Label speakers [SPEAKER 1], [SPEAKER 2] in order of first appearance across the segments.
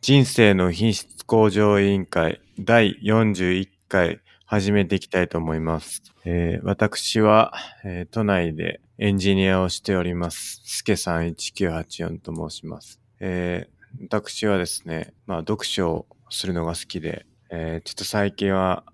[SPEAKER 1] 人生の品質向上委員会第41回始めていきたいと思います。えー私は、えー都内でエンジニアをしております。すけさん1984と申します。えー私はですね、まあ読書をするのが好きで、えちょっと最近は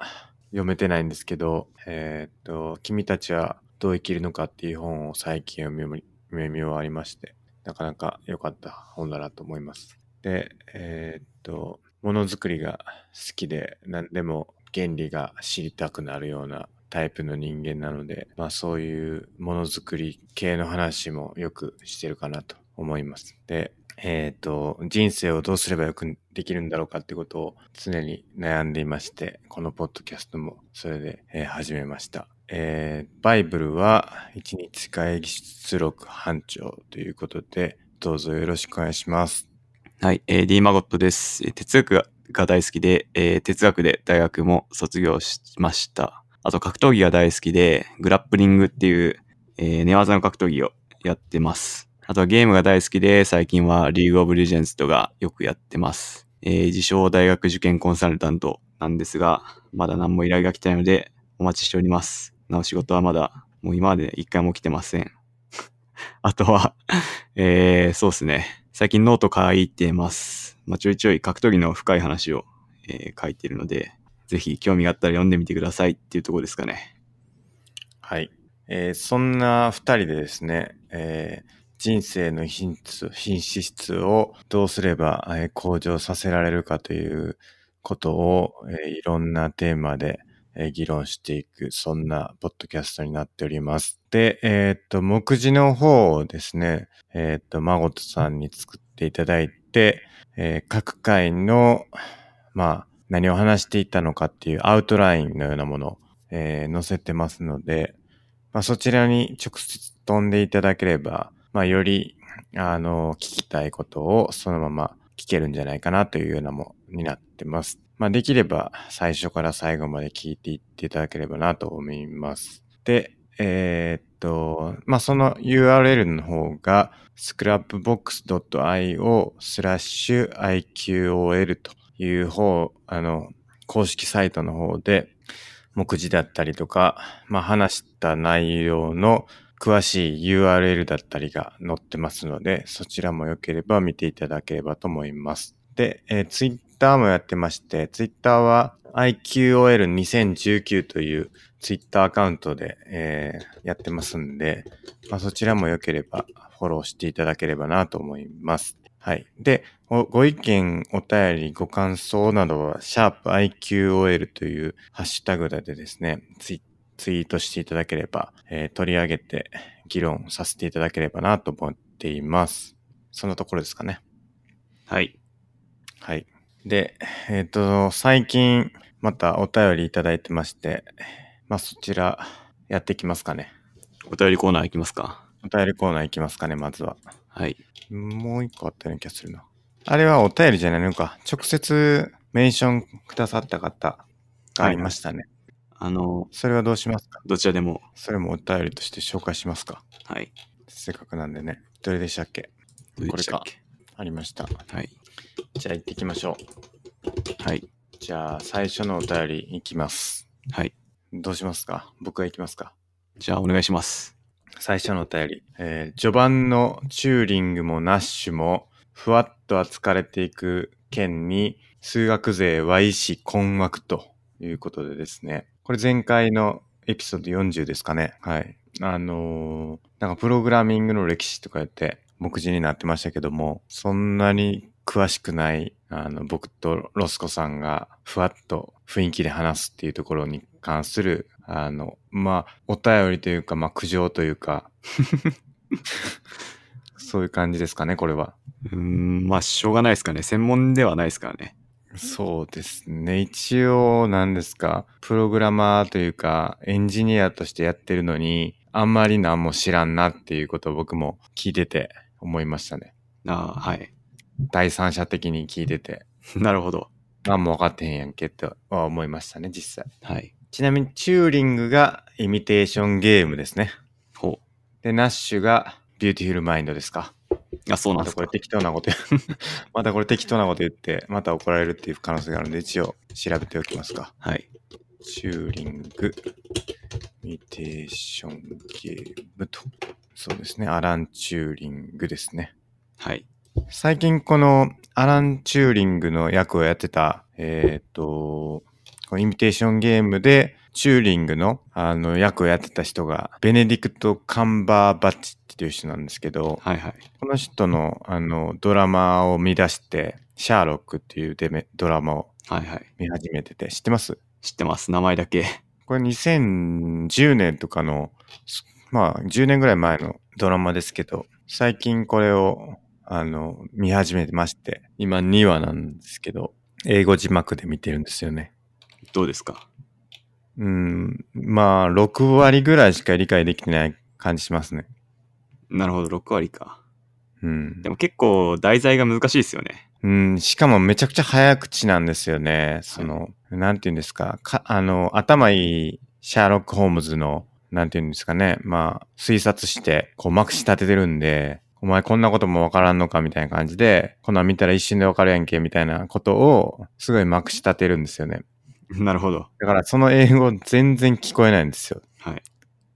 [SPEAKER 1] 読めてないんですけど、えっと、君たちはどう生きるのかっていう本を最近読み終わりまして、なかなか良かった本だなと思います。で、えーっと、ものづくりが好きで、何でも原理が知りたくなるようなタイプの人間なので、まあそういうものづくり系の話もよくしてるかなと思います。で、えっ、と、人生をどうすればよくできるんだろうかってことを常に悩んでいまして、このポッドキャストもそれで、え始めました。えーバイブルは一日会議出力班長ということで、どうぞよろしくお願いします。
[SPEAKER 2] はい、えー、D マゴットです。哲学が大好きで、えー哲学で大学も卒業しました。あと格闘技が大好きで、グラップリングっていう、えー寝技の格闘技をやってます。あとはゲームが大好きで、最近はリーグオブレジェンズとかよくやってます。えー自称大学受験コンサルタントなんですが、まだ何も依頼が来てないので、お待ちしております。なお仕事はまだ、もう今まで一回も来てません。あとは、えー、そうですね。最近ノート書いてます。まあ、ちょいちょい格闘技の深い話を、えー書いてるので、ぜひ興味があったら読んでみてくださいっていうところですかね。
[SPEAKER 1] はい。えーそんな二人でですね、えー人生の品質、品質をどうすれば、えー向上させられるかということを、えーいろんなテーマで、えー議論していく、そんなポッドキャストになっております。で、えーっと、目次の方をですね、えーっと、マゴトさんに作っていただいて、えー各回の、まあ、何を話していたのかっていうアウトラインのようなものを、えー載せてますので、まあ、そちらに直接飛んでいただければ、まあ、より、あの、聞きたいことをそのまま聞けるんじゃないかなというようなもになってます。まあ、できれば最初から最後まで聞いていっていただければなと思います。で、えーっと、まあ、その URL の方が scrapbox.io スラッシュ IQOL という方、あの、公式サイトの方で、目次だったりとか、まあ、話した内容の詳しい URL だったりが載ってますので、そちらも良ければ見ていただければと思います。で、えー、Twitter もやってまして、Twitter は IQOL2019 という Twitter アカウントで、えーやってますんで、まあ、そちらも良ければフォローしていただければなと思います。はい。で、ご意見、お便り、ご感想などは、シャープ i q o l というハッシュタグでですね、ツイツイートしていただければ、えー取り上げて議論させていただければなと思っています。そんなところですかね。
[SPEAKER 2] はい。
[SPEAKER 1] はい。で、えっ、と、最近またお便りいただいてまして、まあそちらやっていきますかね。
[SPEAKER 2] お便りコーナーいきますか？
[SPEAKER 1] お便りコーナーいきますかね、まずは。
[SPEAKER 2] はい。
[SPEAKER 1] もう一個あったような気がするな。あれはお便りじゃないのか。直接メンションくださった方がありましたね。
[SPEAKER 2] あの、
[SPEAKER 1] それはどうしますか？
[SPEAKER 2] どちらでも、
[SPEAKER 1] それもお便りとして紹介しますか？
[SPEAKER 2] はい。
[SPEAKER 1] せっかくなんでね。どれでしたっけ？
[SPEAKER 2] どうでしたっけ？
[SPEAKER 1] ありました。
[SPEAKER 2] はい。
[SPEAKER 1] じゃあ行ってきましょ
[SPEAKER 2] はい。
[SPEAKER 1] う。じゃあ最初のお便りいきます。
[SPEAKER 2] はい。
[SPEAKER 1] どうしますか？僕が行きますか？
[SPEAKER 2] じゃあお願いします。
[SPEAKER 1] 最初のお便り。えー序盤のチューリングもナッシュも、ふわっと扱われていく件に、数学勢 Y 氏困惑ということでですね。これ前回のエピソード40ですかね。はい。あのーなんかプログラミングの歴史とか言って、目次になってましたけども、そんなに詳しくない、あの、僕とロスコさんが、ふわっと雰囲気で話すっていうところに関する、あの、まあ、お便りというか、まあ、苦情というか、そういう感じですかね、これは。
[SPEAKER 2] うーん、まあ、しょうがないですかね。専門ではないですからね。
[SPEAKER 1] そうですね。一応、何ですか、プログラマーというか、エンジニアとしてやってるのに、あんまり何も知らんなっていうことを僕も聞いてて思いましたね。
[SPEAKER 2] ああ、はい。
[SPEAKER 1] 第三者的に聞いてて、
[SPEAKER 2] なるほど。
[SPEAKER 1] 何も分かってへんやんけとは思いましたね、実際。
[SPEAKER 2] はい。
[SPEAKER 1] ちなみに、チューリングがイミテーションゲームですね。
[SPEAKER 2] ほ
[SPEAKER 1] で、ナッシュがビューティフルマインドですか。
[SPEAKER 2] う。あ、そうな
[SPEAKER 1] ま
[SPEAKER 2] んですか。
[SPEAKER 1] たこれ適当なこと またこれ適当なこと言って、また怒られるっていう可能性があるので、一応調べておきますか。
[SPEAKER 2] はい。
[SPEAKER 1] チューリング、イミテーションゲームと。そうですね。アラン・チューリングですね。
[SPEAKER 2] はい。
[SPEAKER 1] 最近このアラン・チューリングの役をやってた、えっ、と、イミテーションゲームでチューリングのあの役をやってた人が、ベネディクト・カンバーバッチっていう人なんですけど、
[SPEAKER 2] はいはい。
[SPEAKER 1] この人のあのドラマを見出して、シャーロックっていうデメドラマを
[SPEAKER 2] はいはい。
[SPEAKER 1] 見始めてて、知ってます？
[SPEAKER 2] 知ってます。名前だけ。
[SPEAKER 1] これ2010年とかの、すまあ10年ぐらい前のドラマですけど、最近これをあの見始めてまして、今2話なんですけど、英語字幕で見てるんですよね。
[SPEAKER 2] どうですか？
[SPEAKER 1] うん、まあ6割ぐらいしか理解できてない感じしますね。
[SPEAKER 2] なるほど、6割か。
[SPEAKER 1] うん
[SPEAKER 2] で。も結構題材が難しいですよね。
[SPEAKER 1] うん、しかもめちゃくちゃ早口なんですよね。その、なんて言うんですか？か、あの、頭いいシャーロック・ホームズの、なんて言うんですかね？まあ、推察して、こう、まくし立ててるんで、お前こんなこともわからんのかみたいな感じで、こんなん見たら一瞬でわかるやんけみたいなことを、すごいまくし立てるんですよね。
[SPEAKER 2] なるほど。
[SPEAKER 1] だからその英語全然聞こえないんですよ。
[SPEAKER 2] はい。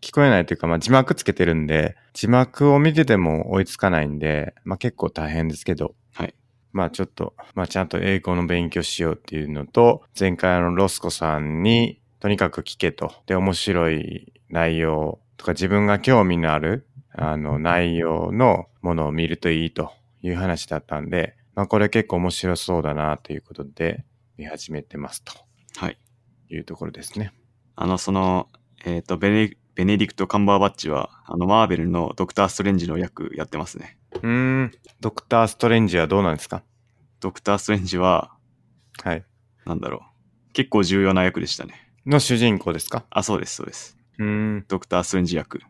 [SPEAKER 1] 聞こえないというか、まあ字幕つけてるんで、字幕を見てても追いつかないんで、まあ結構大変ですけど、
[SPEAKER 2] はい。
[SPEAKER 1] まあちょっと、まあちゃんと英語の勉強しようっていうのと、前回あのロスコさんにとにかく聞けと。で、面白い内容とか自分が興味のあるあの内容のものを見るといいという話だったんで、まあこれ結構面白そうだなということで見始めてますと
[SPEAKER 2] はい。
[SPEAKER 1] いうところですね。
[SPEAKER 2] あの、その、えっ、とベネ、ベネディクト・カンバーバッチは、あの、マーベルのドクター・ストレンジの役やってますね。
[SPEAKER 1] うーん、ドクター・ストレンジはどうなんですか？
[SPEAKER 2] ドクター・ストレンジは、
[SPEAKER 1] はい。
[SPEAKER 2] なんだろう。結構重要な役でしたね。
[SPEAKER 1] の主人公ですか？
[SPEAKER 2] あ、そうです、そうです。
[SPEAKER 1] うーん、
[SPEAKER 2] ドクター・ストレンジ役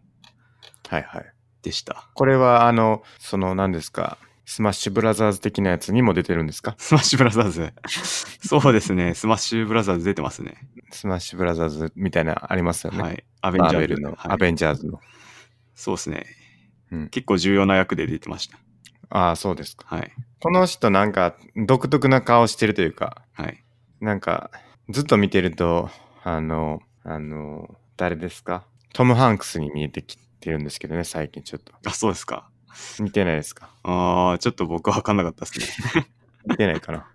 [SPEAKER 1] はいはい。
[SPEAKER 2] でした。
[SPEAKER 1] これはあの、その何ですか、スマッシュブラザーズ的なやつにも出てるんですか？
[SPEAKER 2] スマッシュブラザーズ。そうですね。スマッシュブラザーズ出てますね。
[SPEAKER 1] スマッシュブラザーズみたいなありますよね。
[SPEAKER 2] はい。アベンジャーズ
[SPEAKER 1] の、
[SPEAKER 2] はい
[SPEAKER 1] アベンジャーズの。
[SPEAKER 2] そうですね。
[SPEAKER 1] うん
[SPEAKER 2] 結構重要な役で出てました。
[SPEAKER 1] ああ、そうですか。
[SPEAKER 2] はい。
[SPEAKER 1] この人なんか独特な顔してるというか、
[SPEAKER 2] はい。
[SPEAKER 1] なんかずっと見てると、あの、あの、誰ですか？トム・ハンクスに見えてきてるんですけどね、最近ちょっと。
[SPEAKER 2] あ、そうですか。
[SPEAKER 1] 似てないですか？
[SPEAKER 2] あー、ちょっと僕は分かんなかったですね。
[SPEAKER 1] 似てないかな？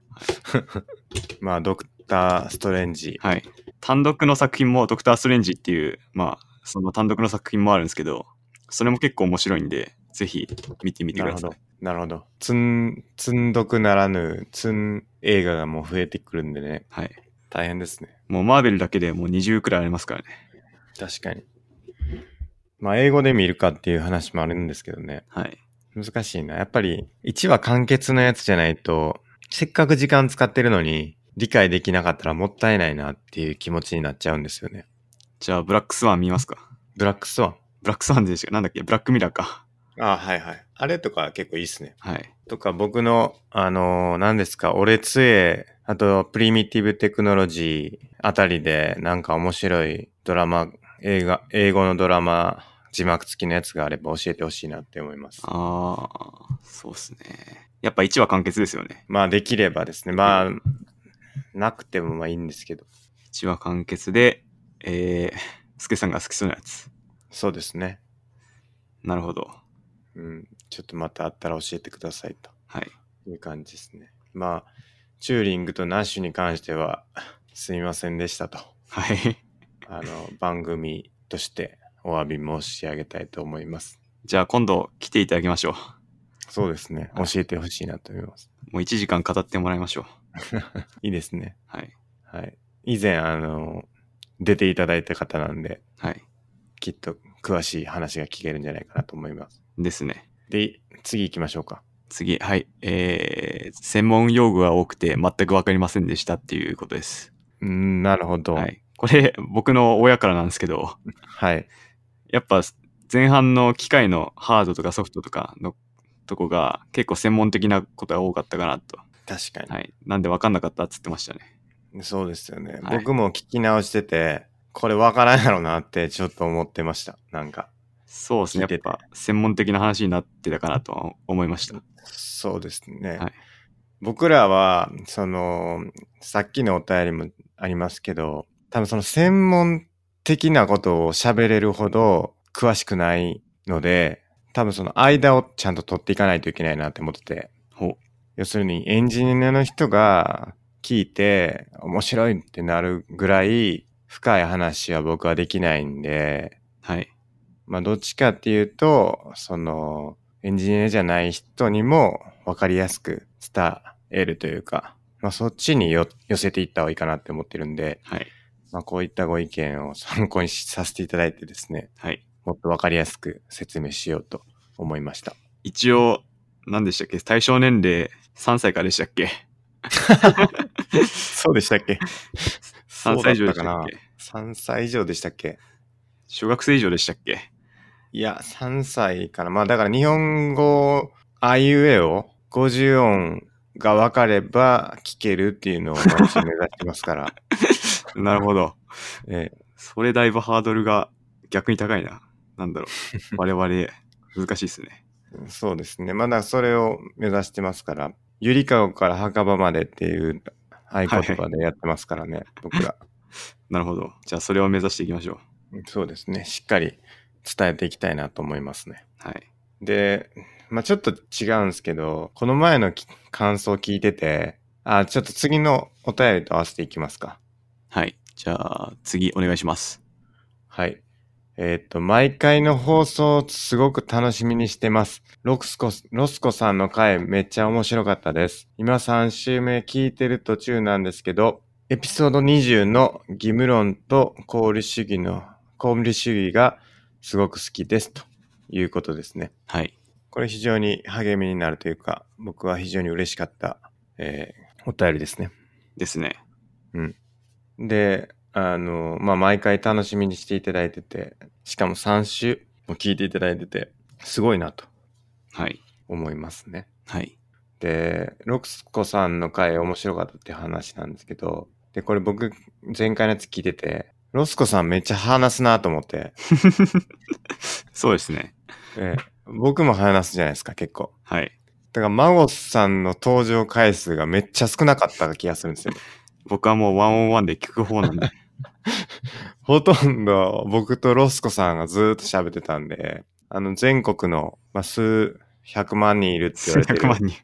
[SPEAKER 1] まあ、ドクター・ストレンジ。
[SPEAKER 2] はい。単独の作品もドクター・ストレンジっていう、まあ、その単独の作品もあるんですけど、それも結構面白いんで、ぜひ見てみてください
[SPEAKER 1] なるほど。。なるほど。つん、つんどくならぬ、つん映画がもう増えてくるんでね、
[SPEAKER 2] はい。
[SPEAKER 1] 大変ですね。
[SPEAKER 2] もうマーベルだけでもう20くらいありますからね。
[SPEAKER 1] 確かに。まあ、英語で見るかっていう話もあるんですけどね。
[SPEAKER 2] はい。
[SPEAKER 1] 難しいな。やっぱり、1話完結のやつじゃないと、せっかく時間使ってるのに、理解できなかったらもったいないなっていう気持ちになっちゃうんですよね。
[SPEAKER 2] じゃあ、ブラックスワン見ますか？
[SPEAKER 1] ブラックスワン。
[SPEAKER 2] ブラックスワンでしょなんだっけ？ブラックミラーか。
[SPEAKER 1] あはいはい。あれとか結構いいっすね。
[SPEAKER 2] はい。
[SPEAKER 1] とか僕の、あのー何ですか、俺杖、あと、プリミティブテクノロジーあたりで、なんか面白いドラマ、映画、英語のドラマ、字幕付きのやつがあれば教えてほしいなって思います。
[SPEAKER 2] あー、そうっすね。やっぱ1話完結ですよね。
[SPEAKER 1] まあ、できればですね。まあ、なくてもまあいいんですけど。
[SPEAKER 2] 1話完結で、えー、スケさんが好きそうなやつ。
[SPEAKER 1] そうですね。
[SPEAKER 2] なるほど。
[SPEAKER 1] うん。ちょっとまたあったら教えてくださいと
[SPEAKER 2] はい。
[SPEAKER 1] いう感じですね。まあ、チューリングとナッシュに関しては、すみませんでしたと。
[SPEAKER 2] はい。
[SPEAKER 1] あの、番組としてお詫び申し上げたいと思います。
[SPEAKER 2] じゃあ今度来ていただきましょ
[SPEAKER 1] そうですね。教えてほしいなと思います。
[SPEAKER 2] う。もう1時間語ってもらいましょう。
[SPEAKER 1] いいですね。
[SPEAKER 2] はい。
[SPEAKER 1] はい。以前、あの、出ていただいた方なんで、
[SPEAKER 2] はい。
[SPEAKER 1] きっと詳しい話が聞けるんじゃないかなと思います。
[SPEAKER 2] ですね。
[SPEAKER 1] で、次行きましょうか。
[SPEAKER 2] 次、はい。えー、専門用語が多くて全くわかりませんでしたっていうことです。
[SPEAKER 1] うん、なるほど。
[SPEAKER 2] は。い。これ、僕の親からなんですけど、
[SPEAKER 1] はい。
[SPEAKER 2] やっぱ前半の機械のハードとかソフトとかのとこが結構専門的なことが多かったかなと。
[SPEAKER 1] 確かに。
[SPEAKER 2] はい。なんで分かんなかったっつってましたね。
[SPEAKER 1] そうですよね。
[SPEAKER 2] はい
[SPEAKER 1] 僕も聞き直してて、これわからんやろなってちょっと思ってました。なんか。
[SPEAKER 2] そうですね。やっぱ専門的な話になってたかなとは思いました。
[SPEAKER 1] そうですね。
[SPEAKER 2] はい
[SPEAKER 1] 僕らは、その、さっきのお便りもありますけど、多分その専門的なことを喋れるほど詳しくないので、多分その間をちゃんと取っていかないといけないなって思ってて。要するにエンジニアの人が聞いて面白いってなるぐらい深い話は僕はできないんで、
[SPEAKER 2] はい。
[SPEAKER 1] まあどっちかっていうと、そのエンジニアじゃない人にも分かりやすく伝えるというか、まあそっちによ寄せていった方がいいかなって思ってるんで、
[SPEAKER 2] はい。
[SPEAKER 1] まあこういったご意見を 参考にさせていただいてですね、
[SPEAKER 2] はい。
[SPEAKER 1] もっと分かりやすく説明しようと思いました。
[SPEAKER 2] 一応、何でしたっけ？対象年齢3歳からでしたっけ？
[SPEAKER 1] そうでしたっけ
[SPEAKER 2] ?3 歳以上でしたっけ
[SPEAKER 1] ?3 歳以上でしたっけ？
[SPEAKER 2] 小学生以上でしたっけ？
[SPEAKER 1] いや、3歳かな。まあだから日本語、あいうえを50音が分かれば聞けるっていうのを目指してますから。
[SPEAKER 2] なるほど。
[SPEAKER 1] え
[SPEAKER 2] それだいぶハードルが逆に高いな。なんだろう。我々、難しいですね。
[SPEAKER 1] えそうですね。まあだそれを目指してますから。ゆりかごから墓場までっていう合言葉でやってますからね、僕ら。
[SPEAKER 2] なるほど。じゃあそれを目指していきましょ
[SPEAKER 1] そうですね。しっかり伝えていきたいなと思いますね。
[SPEAKER 2] う。はい。
[SPEAKER 1] で、まあちょっと違うんですけど、この前のき感想を聞いてて、あ、ちょっと次のお便りと合わせていきますか。
[SPEAKER 2] はい。じゃあ次お願いします。
[SPEAKER 1] はい。えっ、と、毎回の放送すごく楽しみにしてます。ロクスコ、ロスコさんの回めっちゃ面白かったです。今3週目聞いてる途中なんですけど、エピソード20の義務論と功利主義の、功利主義がすごく好きですということですね。
[SPEAKER 2] はい。
[SPEAKER 1] これ非常に励みになるというか、僕は非常に嬉しかった、えーお便りですね。
[SPEAKER 2] ですね。
[SPEAKER 1] で、あの、まあ、毎回楽しみにしていただいてて、しかも3週も聞いていただいてて、すごいなと
[SPEAKER 2] はい。
[SPEAKER 1] 思いますね。
[SPEAKER 2] はい。
[SPEAKER 1] で、ロクスコさんの回面白かったって話なんですけど、で、これ僕、前回のやつ聞いてて、ロスコさんめっちゃ話すなと思って、
[SPEAKER 2] そうですね。
[SPEAKER 1] えー僕も話すじゃないですか、結構。
[SPEAKER 2] はい。
[SPEAKER 1] だから、マゴスさんの登場回数がめっちゃ少なかった気がするんですよ。
[SPEAKER 2] 僕はもうワンオンワンで聞く方なんで。
[SPEAKER 1] ほとんど僕とロスコさんがずーっと喋ってたんで、あの全国の、まあ、数百万人いるって言われて
[SPEAKER 2] 100
[SPEAKER 1] る、
[SPEAKER 2] 万人。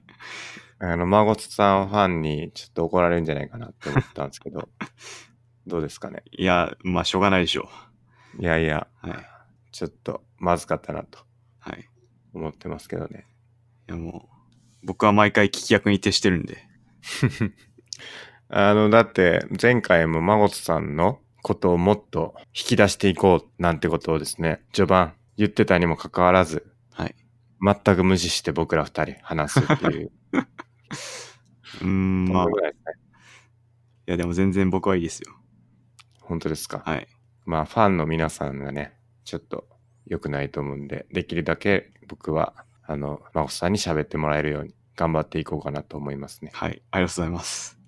[SPEAKER 1] あの、孫さんファンにちょっと怒られるんじゃないかなって思ったんですけど、どうですかね？
[SPEAKER 2] いや、まあしょうがないでしょ
[SPEAKER 1] いやいや、
[SPEAKER 2] う。はい。
[SPEAKER 1] ちょっとまずかったなと
[SPEAKER 2] はい。
[SPEAKER 1] 思ってますけどね。
[SPEAKER 2] いやもう、僕は毎回聞き役に徹してるんで。
[SPEAKER 1] あの、だって前回も孫さんのことをもっと引き出していこうなんてことをですね、序盤言ってたにもかかわらず、
[SPEAKER 2] はい。
[SPEAKER 1] 全く無視して僕ら二人話すっていう。
[SPEAKER 2] うーん、まあ、いやでも全然僕はいいですよ。
[SPEAKER 1] 本当ですか？
[SPEAKER 2] はい。
[SPEAKER 1] まあ、ファンの皆さんがね、ちょっと良くないと思うんで、できるだけ僕は、あの、真帆さんに喋ってもらえるように頑張っていこうかなと思いますね。
[SPEAKER 2] はい。ありがとうございます。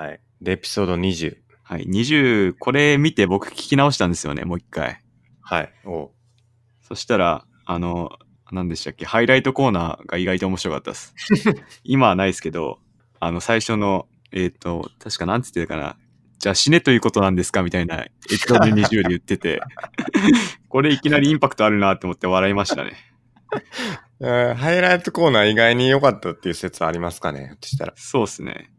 [SPEAKER 1] はい。で、エピソード20。
[SPEAKER 2] はい。20、これ見て僕聞き直したんですよね、もう一回。
[SPEAKER 1] はい。お
[SPEAKER 2] そしたら、あの、何でしたっけ、ハイライトコーナーが意外と面白かったです。今はないですけど、あの、最初の、えっ、と、確かなんつってたかな。じゃあ死ねということなんですかみたいなエピソード20で言ってて、これいきなりインパクトあるなって思って笑いましたね。
[SPEAKER 1] えーハイライトコーナー意外に良かったっていう説ありますかねとしたら。
[SPEAKER 2] そうですね。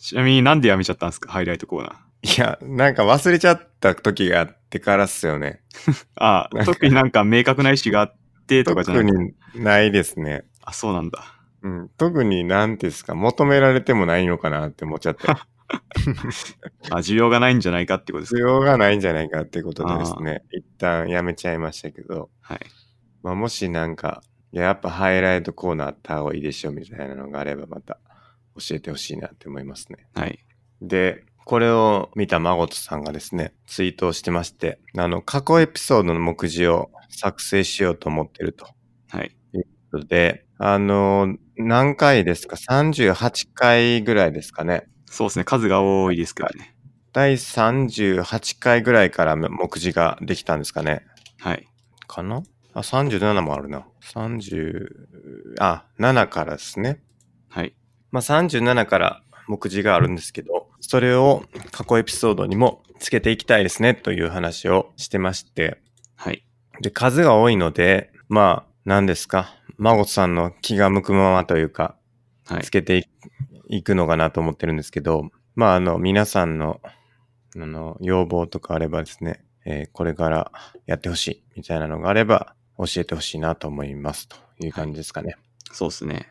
[SPEAKER 2] ちなみになんでやめちゃったんですか？ハイライトコーナー。
[SPEAKER 1] いや、なんか忘れちゃった時があってからっすよね。
[SPEAKER 2] ああ、特になんか明確な意思があってとかじゃな
[SPEAKER 1] 特
[SPEAKER 2] くて。
[SPEAKER 1] にないですね。
[SPEAKER 2] あ、そうなんだ。
[SPEAKER 1] うん。特になんですか、求められてもないのかなって思っちゃって。
[SPEAKER 2] あ、需要がないんじゃないかってことですか？
[SPEAKER 1] 必要がないんじゃないかってことでですね、一旦やめちゃいましたけど、
[SPEAKER 2] はい。
[SPEAKER 1] まあ、もしなんか、いややっぱハイライトコーナーあった方がいいでしょみたいなのがあればまた教えてほしいなって思いますね。
[SPEAKER 2] はい。
[SPEAKER 1] で、これを見たマゴトさんがですね、ツイートをしてまして、あの、過去エピソードの目次を作成しようと思ってると。
[SPEAKER 2] はい。
[SPEAKER 1] ことで、あの、何回ですか ?38 回ぐらいですかね。
[SPEAKER 2] そうですね。数が多いですけどね。
[SPEAKER 1] 第38回ぐらいから目次ができたんですかね。
[SPEAKER 2] はい。
[SPEAKER 1] かな？あ、37もあるな。30、あ、7からですね。
[SPEAKER 2] はい。
[SPEAKER 1] まあ、37から目次があるんですけど、それを過去エピソードにもつけていきたいですねという話をしてまして、
[SPEAKER 2] はい。
[SPEAKER 1] で、数が多いので、まあ、何ですか？孫さんの気が向くままというか、
[SPEAKER 2] はい
[SPEAKER 1] つ。けていいくのかなと思ってるんですけど、まあ、あの、皆さんの、あの、要望とかあればですね、えーこれからやってほしいみたいなのがあれば、教えてほしいなと思いますという感じですかね。
[SPEAKER 2] そうですね。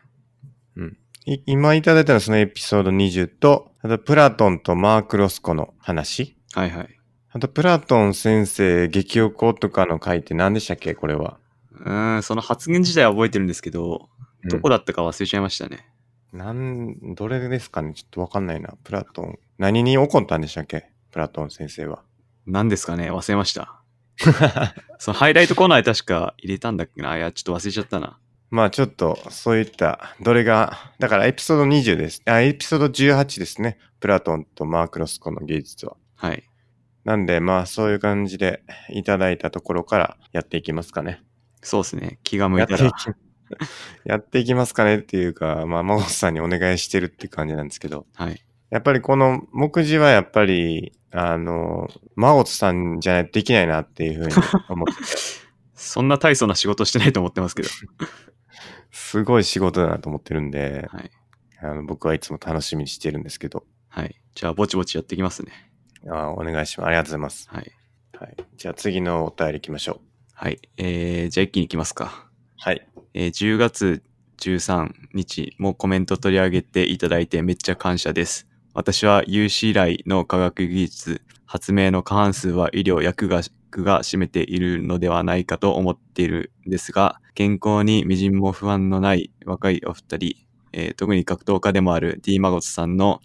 [SPEAKER 1] い今いただいたのはそのエピソード20と、あとプラトンとマーク・ロスコの話。
[SPEAKER 2] はいはい。
[SPEAKER 1] あとプラトン先生、激おことかの回って何でしたっけこれは。
[SPEAKER 2] うーん、その発言自体は覚えてるんですけど、どこ
[SPEAKER 1] だ
[SPEAKER 2] だったか忘れちゃいましたね。
[SPEAKER 1] なん、どれですかね？ちょっとわかんないな。プラトン。何に怒ったんでしたっけ？プラトン先生は。
[SPEAKER 2] 何ですかね？忘れました。そのハイライトコーナーで確か入れたんだっけな？いや、ちょっと忘れちゃったな。
[SPEAKER 1] まあちょっと、そういった、どれが、だからエピソード20です。あ、エピソード18ですね。プラトンとマーク・ロスコの芸術は。
[SPEAKER 2] はい。
[SPEAKER 1] なんで、まあそういう感じでいただいたところからやっていきますかね。
[SPEAKER 2] そうですね。気が向
[SPEAKER 1] い
[SPEAKER 2] たら。、
[SPEAKER 1] やっていきますかねっていうか、まあ、マゴスさんにお願いしてるって感じなんですけど、
[SPEAKER 2] はい。
[SPEAKER 1] やっぱりこの目次はやっぱり、あの、マゴスさんじゃないとできないなっていうふうに思ってて、
[SPEAKER 2] そんな大層な仕事してないと思ってますけど。
[SPEAKER 1] すごい仕事だなと思ってるんで、
[SPEAKER 2] はい。
[SPEAKER 1] あの僕はいつも楽しみにしてるんですけど、
[SPEAKER 2] はい。じゃあ、ぼちぼちやっていきますね。
[SPEAKER 1] あお願いします。ありがとうございます。
[SPEAKER 2] はい。
[SPEAKER 1] はい。じゃあ次のお便り行きましょう。
[SPEAKER 2] はい。えー、じゃあ一気に行きますか。
[SPEAKER 1] はい。
[SPEAKER 2] えー10月13日もコメント取り上げていただいてめっちゃ感謝です。私は有史以来の科学技術、発明の過半数は医療薬学が占めているのではないかと思っているんですが、健康に微塵も不安のない若いお二人、えー特に格闘家でもある D マゴツさんの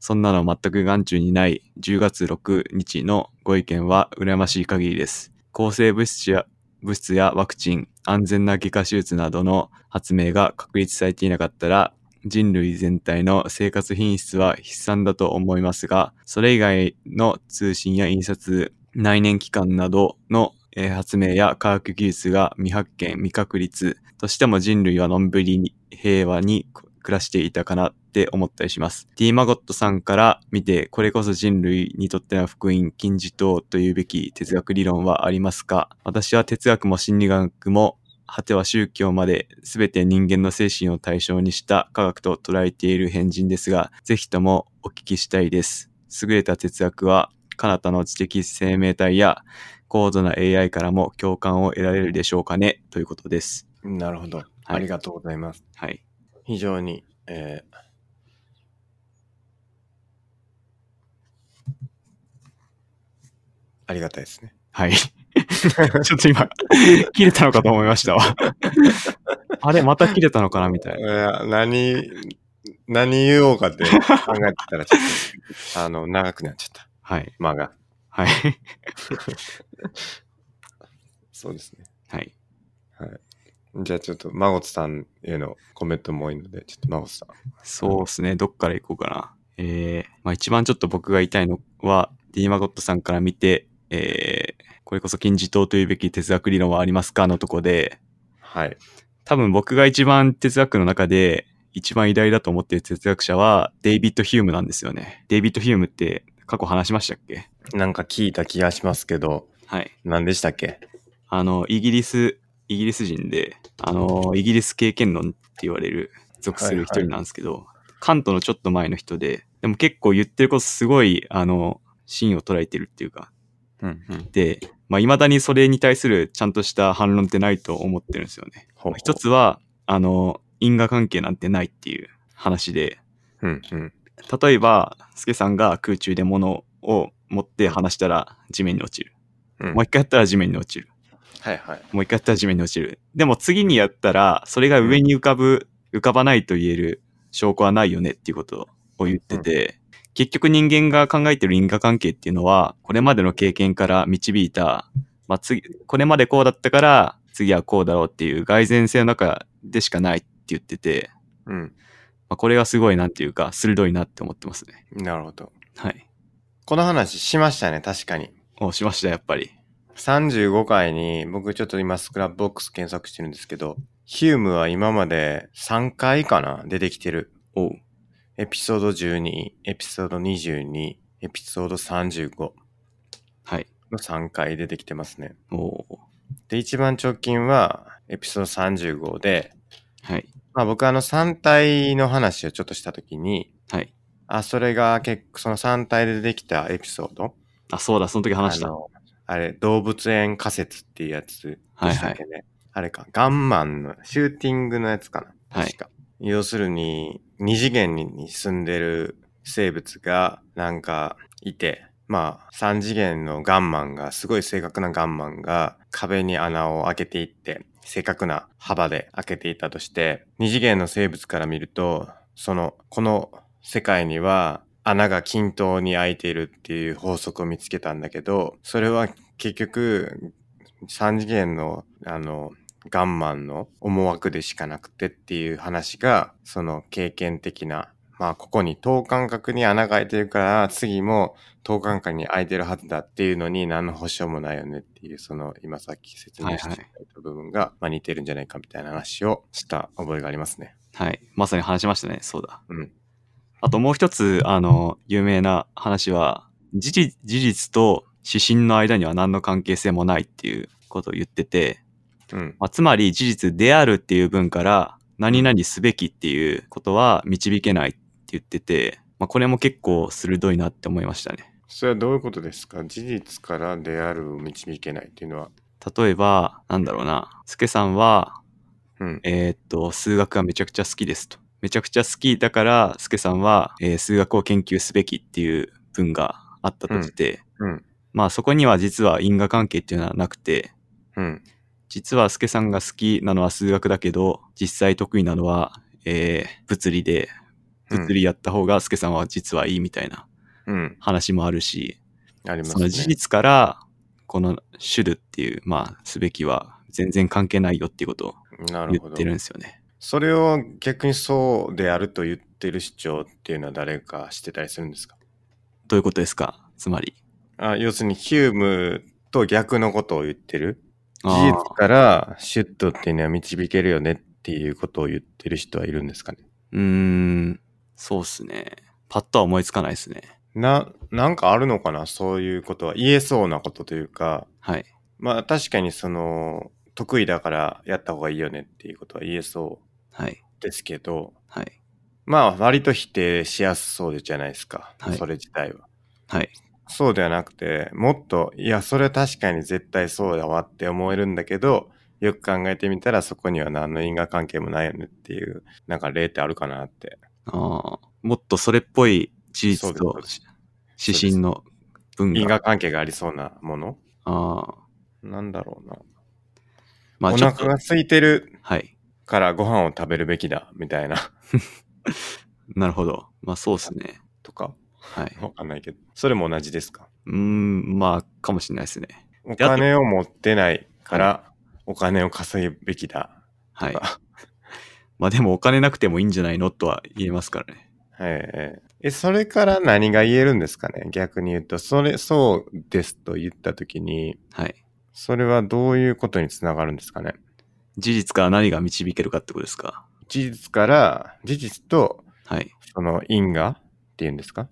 [SPEAKER 2] そんなの全く眼中にない10月6日のご意見は羨ましい限りです。抗生物質や物質やワクチン、安全な外科手術などの発明が確立されていなかったら、人類全体の生活品質は悲惨だと思いますが、それ以外の通信や印刷、内燃機関などの発明や科学技術が未発見、未確立としても人類はのんびりに平和に暮らしていたかなって思ったりします。D マゴットさんから見て、これこそ人類にとっての福音、金字塔というべき哲学理論はありますか？私は哲学も心理学も果ては宗教まで全て人間の精神を対象にした科学と捉えている変人ですが、ぜひともお聞きしたいです。優れた哲学は、彼方の知的生命体や高度な AI からも共感を得られるでしょうかねということです。
[SPEAKER 1] なるほど。ありがとうございます。
[SPEAKER 2] はい。
[SPEAKER 1] 非常に、えーありがたいですね。
[SPEAKER 2] はい。ちょっと今、切れたのかと思いましたわ。あれ、また切れたのかなみたい
[SPEAKER 1] い
[SPEAKER 2] な。
[SPEAKER 1] や何、何言おうかって考えてたらちょっと、あの、長くなっちゃった。
[SPEAKER 2] はい。
[SPEAKER 1] 間が。
[SPEAKER 2] はい。
[SPEAKER 1] そうですね。
[SPEAKER 2] はい。
[SPEAKER 1] じゃあちょっと、マゴツさんへのコメントも多いので、ちょっとマゴツさん。
[SPEAKER 2] そうですね。どっから行こうかな。えー、まあ一番ちょっと僕が言いたいのは、D マゴットさんから見て、えー、これこそ金字塔というべき哲学理論はありますかのとこで、
[SPEAKER 1] はい。
[SPEAKER 2] 多分僕が一番哲学の中で一番偉大だと思っている哲学者はデイビッド・ヒュームなんですよね。デイビッド・ヒュームって過去話しましたっけ？
[SPEAKER 1] なんか聞いた気がしますけど、
[SPEAKER 2] はい。
[SPEAKER 1] 何でしたっけ？
[SPEAKER 2] あの、イギリス、イギリス人で、あの、イギリス経験論って言われる、属する一人なんですけど、カントのちょっと前の人で、でも結構言ってることすごい、あの、芯を捉えてるっていうか、
[SPEAKER 1] うんうん。
[SPEAKER 2] で、まあ、未だにそれに対するちゃんとした反論ってないと思ってるんですよね。
[SPEAKER 1] ほうほう
[SPEAKER 2] まあ一つは、あの、因果関係なんてないっていう話で、
[SPEAKER 1] うんうん。
[SPEAKER 2] 例えば、スケさんが空中で物を持って離したら地面に落ちる。
[SPEAKER 1] うん
[SPEAKER 2] もう一回やったら地面に落ちる。
[SPEAKER 1] はいはい。
[SPEAKER 2] もう一回やったら地面に落ちる。でも次にやったら、それが上に浮かぶ、浮かばないと言える証拠はないよねっていうことを言ってて、結局人間が考えてる因果関係っていうのは、これまでの経験から導いた、まあ次、これまでこうだったから、次はこうだろうっていう蓋然性の中でしかないって言ってて、
[SPEAKER 1] うん。
[SPEAKER 2] まあ、これがすごいなんていうか、鋭いなって思ってますね。
[SPEAKER 1] なるほど。
[SPEAKER 2] はい。
[SPEAKER 1] この話しましたね、確かに。
[SPEAKER 2] おしました、やっぱり。
[SPEAKER 1] 35回に、僕ちょっと今 Scrapbox 検索してるんですけど、ヒュームは今まで3回かな出てきてる。
[SPEAKER 2] おう。
[SPEAKER 1] エピソード12、エピソード22、エピソード35
[SPEAKER 2] はい。
[SPEAKER 1] の3回出てきてますね。
[SPEAKER 2] おう。
[SPEAKER 1] で、一番直近はエピソード35で、
[SPEAKER 2] はい。
[SPEAKER 1] まあ僕あの3体の話をちょっとしたときに、
[SPEAKER 2] はい。
[SPEAKER 1] あ、それが結構その3体でできたエピソード
[SPEAKER 2] あ、そうだ、その時話した。
[SPEAKER 1] あのあれ、動物園仮説っていうやつでしたっけね。あれか、ガンマンのシューティングのやつかな。
[SPEAKER 2] はい
[SPEAKER 1] 確か。要するに、二次元に住んでる生物がなんかいて、まあ、三次元のガンマンが、すごい正確なガンマンが壁に穴を開けていって、正確な幅で開けていたとして、二次元の生物から見ると、その、この世界には穴が均等に開いているっていう法則を見つけたんだけど、それは結局、三次元の、あの、ガンマンの思惑でしかなくてっていう話が、その経験的な、まあここに等間隔に穴が開いてるから、次も等間隔に開いてるはずだっていうのに何の保証もないよねっていう、その今さっき説明していた部分が、まあ似てるんじゃないかみたいな話をした覚えがありますね。
[SPEAKER 2] はい。まさに話しましたね。そうだ。
[SPEAKER 1] うん。
[SPEAKER 2] あともう一つ、あの、有名な話は、事実事実と指針の間には何の関係性もないっていうことを言ってて、
[SPEAKER 1] うん。
[SPEAKER 2] まあ、つまり事実であるっていう文から何々すべきっていうことは導けないって言ってて、まあ、これも結構鋭いなって思いましたね。
[SPEAKER 1] それはどういうことですか？事実からであるを導けないっていうのは。
[SPEAKER 2] 例えば、なんだろうな、スケさんは、
[SPEAKER 1] うん。
[SPEAKER 2] えーっと、数学がめちゃくちゃ好きですと。めちゃくちゃ好きだから、スケさんは、えー数学を研究すべきっていう文があったとして、
[SPEAKER 1] うん。
[SPEAKER 2] まあそこには実は因果関係っていうのはなくて、
[SPEAKER 1] うん。
[SPEAKER 2] 実はスケさんが好きなのは数学だけど、実際得意なのは、えー物理で、
[SPEAKER 1] うん
[SPEAKER 2] 物理やった方がスケさんは実はいいみたいな
[SPEAKER 1] うん。
[SPEAKER 2] 話もあるし、
[SPEAKER 1] ありますね。
[SPEAKER 2] その事実から、このシュルっていう、まあ、すべきは全然関係ないよっていうことを
[SPEAKER 1] なるほど
[SPEAKER 2] 言って。るんですよね。
[SPEAKER 1] それを逆にそうであると言ってる主張っていうのは誰かしてたりするんですか？
[SPEAKER 2] どういうことですか？つまり。
[SPEAKER 1] あ要するにヒュームと逆のことを言ってる？事実からシュットっていうのは導けるよねっていうことを言ってる人はいるんですかね？
[SPEAKER 2] うーん、そうっすね。パッとは思いつかないですね。
[SPEAKER 1] な、なんかあるのかな？そういうことは。言えそうなことというか、
[SPEAKER 2] はい。
[SPEAKER 1] まあ確かにその、得意だからやった方がいいよねっていうことは言えそ
[SPEAKER 2] はい。
[SPEAKER 1] うですけど、
[SPEAKER 2] はい。
[SPEAKER 1] まあ割と否定しやすそうじゃないですか。
[SPEAKER 2] はい
[SPEAKER 1] それ自体は。
[SPEAKER 2] はい。
[SPEAKER 1] そうではなくて、もっと、いや、それ確かに絶対そうだわって思えるんだけど、よく考えてみたらそこには何の因果関係もないよねっていう、なんか例ってあるかなって。
[SPEAKER 2] あーもっとそれっぽい事実と指針の文
[SPEAKER 1] 因
[SPEAKER 2] が。
[SPEAKER 1] 果関係がありそうなもの？
[SPEAKER 2] あー
[SPEAKER 1] なんだろうな。
[SPEAKER 2] まあ
[SPEAKER 1] お腹が空いてる
[SPEAKER 2] はい。
[SPEAKER 1] からご飯を食べるべきだ、みたいな、
[SPEAKER 2] なるほど。まあそうですね。
[SPEAKER 1] とか、
[SPEAKER 2] はい。
[SPEAKER 1] わかんないけど。それも同じですか？
[SPEAKER 2] うーん、まあ、かもしれないですね。
[SPEAKER 1] お金を持ってないから、お金を稼ぐべきだ。
[SPEAKER 2] はいまあでもお金なくてもいいんじゃないのとは言えますからね。
[SPEAKER 1] えええ、それから何が言えるんですかね？逆に言うと、それ、そうですと言ったときに、
[SPEAKER 2] はい。
[SPEAKER 1] それはどういうことにつながるんですかね？
[SPEAKER 2] 事実から何が導けるかってことですか？
[SPEAKER 1] 事実から、事実と、
[SPEAKER 2] はい。
[SPEAKER 1] その因果っていうんですか？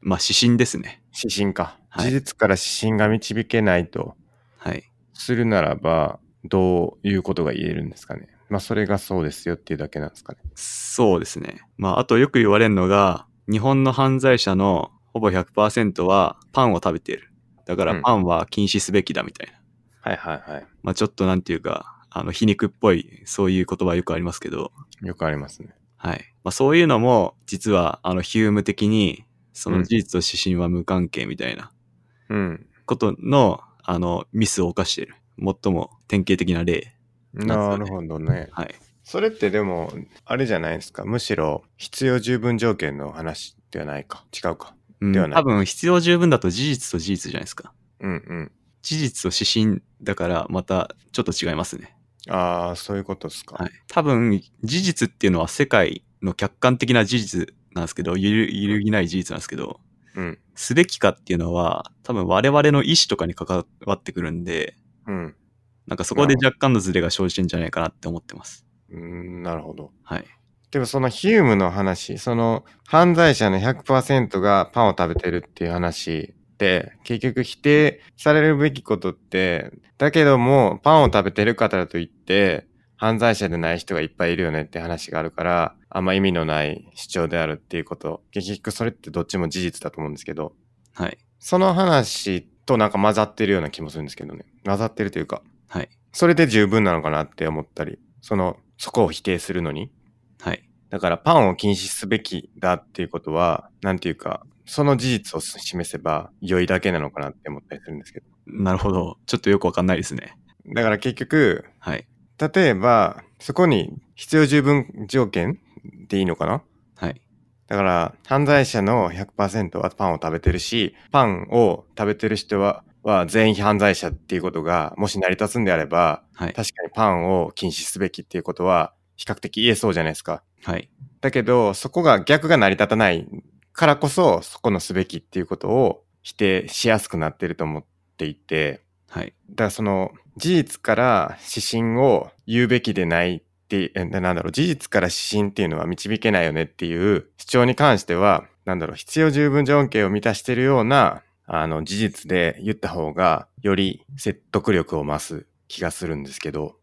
[SPEAKER 2] まあ指針ですね。
[SPEAKER 1] 指針か。
[SPEAKER 2] はい
[SPEAKER 1] 事実から指針が導けないと
[SPEAKER 2] はい。
[SPEAKER 1] するならば、どういうことが言えるんですかね？まあ、それがそうですよっていうだけなんですかね。
[SPEAKER 2] そうですね。まああとよく言われるのが、日本の犯罪者のほぼ100%はパンを食べている。だから
[SPEAKER 1] うん
[SPEAKER 2] パンは禁止すべきだみたいな。
[SPEAKER 1] はいはいはい。
[SPEAKER 2] まあちょっとなんていうか、あの皮肉っぽいそういう言葉よくありますけど、
[SPEAKER 1] よくありますね。
[SPEAKER 2] はい。まあそういうのも実はあのヒューム的にその
[SPEAKER 1] うん
[SPEAKER 2] 事実と指針は無関係みたいな
[SPEAKER 1] うん。
[SPEAKER 2] ことの、あのミスを犯している。最も典型的な例。
[SPEAKER 1] なるほどね。
[SPEAKER 2] はい。
[SPEAKER 1] それってでも、あれじゃないですか？むしろ、必要十分条件の話ではないか。違うか。
[SPEAKER 2] うん
[SPEAKER 1] ではない
[SPEAKER 2] 多分必要十分だと事実と事実じゃないですか。
[SPEAKER 1] うんうん。
[SPEAKER 2] 事実と指針だからまたちょっと違いますね。
[SPEAKER 1] ああ、そういうことですか。
[SPEAKER 2] はい。多分事実っていうのは世界の客観的な事実なんですけど、揺る揺るぎない事実なんですけど、
[SPEAKER 1] うん。
[SPEAKER 2] すべきかっていうのは、多分我々の意思とかに関わってくるんで、
[SPEAKER 1] うん。
[SPEAKER 2] なんかそこで若干のズレが生じてんじゃないかなって思ってます。
[SPEAKER 1] うん、なるほど。
[SPEAKER 2] はい。
[SPEAKER 1] でもそのヒュームの話、その犯罪者の100%がパンを食べてるっていう話って、結局否定されるべきことって、だけどもパンを食べてる方といって、犯罪者でない人がいっぱいいるよねって話があるから、あんま意味のない主張であるっていうこと。結局それってどっちも事実だと思うんですけど、
[SPEAKER 2] はい。
[SPEAKER 1] その話となんか混ざってるような気もするんですけどね。混ざってるというか、
[SPEAKER 2] はい。
[SPEAKER 1] それで十分なのかなって思ったり、その、そこを否定するのに。
[SPEAKER 2] はい。
[SPEAKER 1] だからパンを禁止すべきだっていうことは、なんていうか、その事実を示せば良いだけなのかなって思ったりするんですけど。
[SPEAKER 2] なるほど。ちょっとよくわかんないですね。
[SPEAKER 1] だから結局、
[SPEAKER 2] はい。
[SPEAKER 1] 例えば、そこに必要十分条件でいいのかな？
[SPEAKER 2] はい。
[SPEAKER 1] だから、犯罪者の100%はパンを食べてるし、パンを食べてる人は、は全員犯罪者っていうことが、もし成り立つんであれば、
[SPEAKER 2] はい。
[SPEAKER 1] 確かにパンを禁止すべきっていうことは、比較的言えそうじゃないですか。
[SPEAKER 2] はい。
[SPEAKER 1] だけど、そこが逆が成り立たないからこそ、そこのすべきっていうことを否定しやすくなってると思っていて、
[SPEAKER 2] はい。
[SPEAKER 1] だからその事実から指針を言うべきでないって、えなんだろう、事実から指針っていうのは導けないよねっていう主張に関しては、なんだろう、必要十分条件を満たしてるような、あの、事実で言った方が、より説得力を増す気がするんですけど、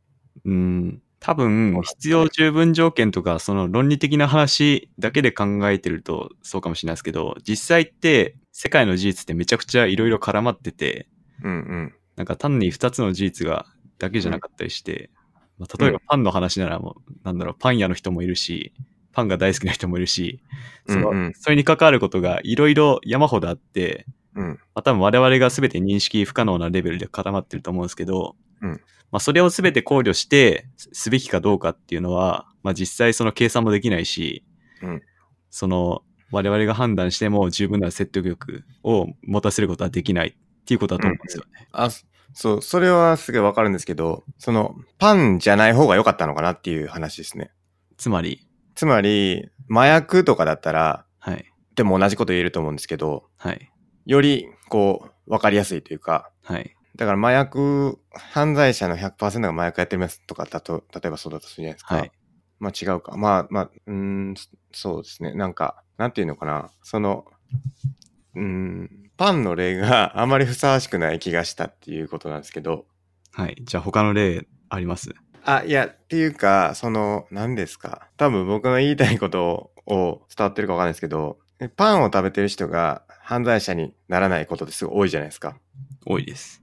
[SPEAKER 2] うん。多分、必要十分条件とか、その論理的な話だけで考えてるとそうかもしれないですけど、実際って世界の事実ってめちゃくちゃいろいろ絡まってて、
[SPEAKER 1] うんうん。
[SPEAKER 2] なんか単に二つの事実がだけじゃなかったりして、まあ、例えばパンの話ならもう、なんだろう、パン屋の人もいるし、パンが大好きな人もいるし、その
[SPEAKER 1] うんうん
[SPEAKER 2] それに関わることがいろいろ山ほどあって、
[SPEAKER 1] うん。
[SPEAKER 2] まあ、多分我々が全て認識不可能なレベルで固まってると思うんですけど、
[SPEAKER 1] うん
[SPEAKER 2] まあ、それを全て考慮してすすべきかどうかっていうのは、まあ、実際その計算もできないし、
[SPEAKER 1] うん
[SPEAKER 2] その我々が判断しても十分な説得力を持たせることはできないっていうことだと思うんですよね。
[SPEAKER 1] あ、そそう、それはすごいわかるんですけど、その、パンじゃない方が良かったのかなっていう話ですね。
[SPEAKER 2] つまり、
[SPEAKER 1] つまり、麻薬とかだったら、
[SPEAKER 2] はい、
[SPEAKER 1] でも同じこと言えると思うんですけど、
[SPEAKER 2] はい、
[SPEAKER 1] より、こう、わかりやすいというか、
[SPEAKER 2] はい、
[SPEAKER 1] だから麻薬、犯罪者の100%が麻薬やってますとかだと、例えばそうだとするじゃないですか。
[SPEAKER 2] はい、
[SPEAKER 1] まあ違うか。まあまあ、うーん、そうですね。なんか、なんていうのかな。その、うーん、パンの例が あまりふさわしくない気がしたっていうことなんですけど、
[SPEAKER 2] はい。じゃあ他の例あります？
[SPEAKER 1] あ、いや、っていうか、その、何ですか。多分僕の言いたいことを伝わってるかわかんないですけど、パンを食べてる人が犯罪者にならないことってすごい多いじゃないですか。
[SPEAKER 2] 多いです。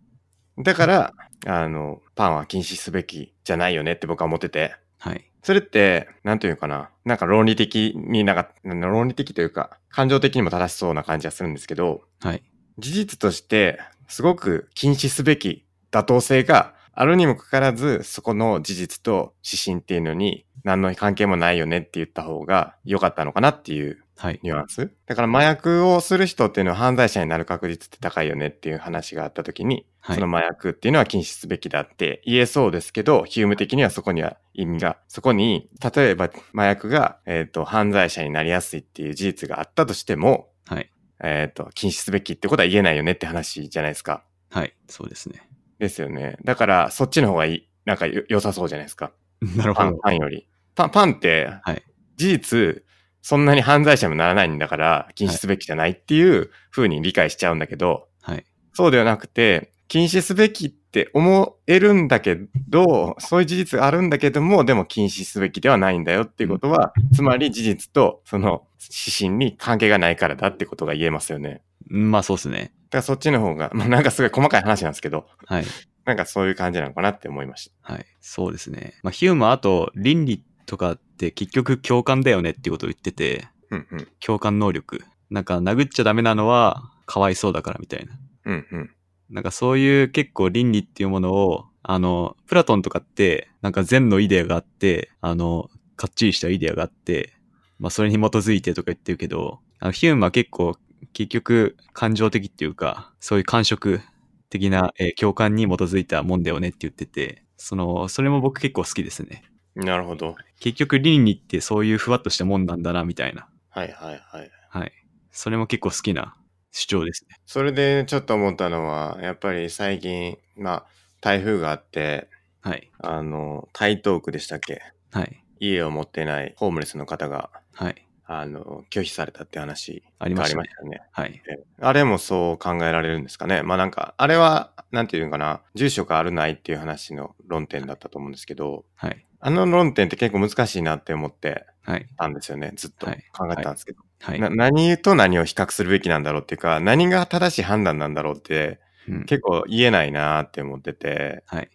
[SPEAKER 1] だから、あの、パンは禁止すべきじゃないよねって僕は思ってて。
[SPEAKER 2] はい。
[SPEAKER 1] それって、なんていうかな。なんか論理的になんか、論理的というか、感情的にも正しそうな感じはするんですけど、
[SPEAKER 2] はい。
[SPEAKER 1] 事実として、すごく禁止すべき妥当性があるにもかかわらず、そこの事実と指針っていうのに何の関係もないよねって言った方が良かったのかなっていう
[SPEAKER 2] はい。
[SPEAKER 1] ニュアンス。だから麻薬をする人っていうのは犯罪者になる確率って高いよねっていう話があった時に、
[SPEAKER 2] はい
[SPEAKER 1] その麻薬っていうのは禁止すべきだって言えそうですけど、ヒューム的にはそこには意味が、そこに、例えば麻薬が、えっ、と、犯罪者になりやすいっていう事実があったとしても、
[SPEAKER 2] はい。
[SPEAKER 1] えっ、と、禁止すべきってことは言えないよねって話じゃないですか。
[SPEAKER 2] はい。そうですね。
[SPEAKER 1] ですよね。だから、そっちの方がいい、なんかよ良さそうじゃないですか。
[SPEAKER 2] なるほど。
[SPEAKER 1] パンより。パン、パンって、
[SPEAKER 2] はい
[SPEAKER 1] 事実、そんなに犯罪者にもならないんだから、禁止すべきじゃないっていう風に理解しちゃうんだけど、
[SPEAKER 2] はい。
[SPEAKER 1] そうではなくて、禁止すべきって思えるんだけど、そういう事実があるんだけども、でも禁止すべきではないんだよっていうことは、つまり事実とその指針に関係がないからだってことが言えますよね。
[SPEAKER 2] まあそうですね。
[SPEAKER 1] だからそっちの方が、まあなんかすごい細かい話なんですけど、
[SPEAKER 2] はい。
[SPEAKER 1] なんかそういう感じなのかなって思いました。
[SPEAKER 2] はい。そうですね。まあヒュームはあと倫理とかって結局共感だよねっていうことを言ってて、
[SPEAKER 1] うんうん。
[SPEAKER 2] 共感能力。なんか殴っちゃダメなのはかわいそうだからみたいな。
[SPEAKER 1] うんうん。
[SPEAKER 2] なんかそういう結構倫理っていうものを、あの、プラトンとかって、なんか善のイデアがあって、あの、かっちりしたイデアがあって、まあそれに基づいてとか言ってるけど、あのヒュームは結構、結局感情的っていうか、そういう感触的な、えー共感に基づいたもんだよねって言ってて、その、それも僕結構好きですね。
[SPEAKER 1] なるほど。
[SPEAKER 2] 結局倫理ってそういうふわっとしたもんなんだな、みたいな。
[SPEAKER 1] はいはいはい。
[SPEAKER 2] はい。それも結構好きな主張ですね。
[SPEAKER 1] それでちょっと思ったのは、やっぱり最近、まあ、台風があって、
[SPEAKER 2] はい。
[SPEAKER 1] あの、台東区でしたっけ？
[SPEAKER 2] はい。
[SPEAKER 1] 家を持ってないホームレスの方が、
[SPEAKER 2] はい。
[SPEAKER 1] あの、拒否されたって話
[SPEAKER 2] あり
[SPEAKER 1] があ
[SPEAKER 2] ましたね。
[SPEAKER 1] りましたよね。
[SPEAKER 2] はい。
[SPEAKER 1] えあれもそう考えられるんですかね。まあなんか、あれは、なんていうのかな、住所があるないっていう話の論点だったと思うんですけど、
[SPEAKER 2] はい。
[SPEAKER 1] あの論点って結構難しいなって思って
[SPEAKER 2] はい。
[SPEAKER 1] たんですよね。ずっと
[SPEAKER 2] はい
[SPEAKER 1] 考えてたんですけど。
[SPEAKER 2] はい。
[SPEAKER 1] な何と何を比較するべきなんだろうっていうか、何が正しい判断なんだろうって
[SPEAKER 2] うん
[SPEAKER 1] 結構言えないなって思ってて、
[SPEAKER 2] はい。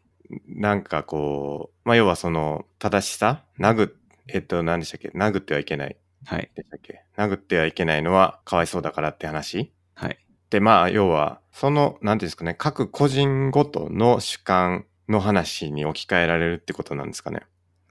[SPEAKER 1] なんかこう、まあ要はその正しさ殴っ、えっと何でしたっけ？殴ってはいけない
[SPEAKER 2] はい。
[SPEAKER 1] でしたっけ？殴ってはいけないのはかわいそうだからって話？
[SPEAKER 2] はい。
[SPEAKER 1] で、まあ、要は、その、なんていうんですかね、各個人ごとの主観の話に置き換えられるってことなんですかね？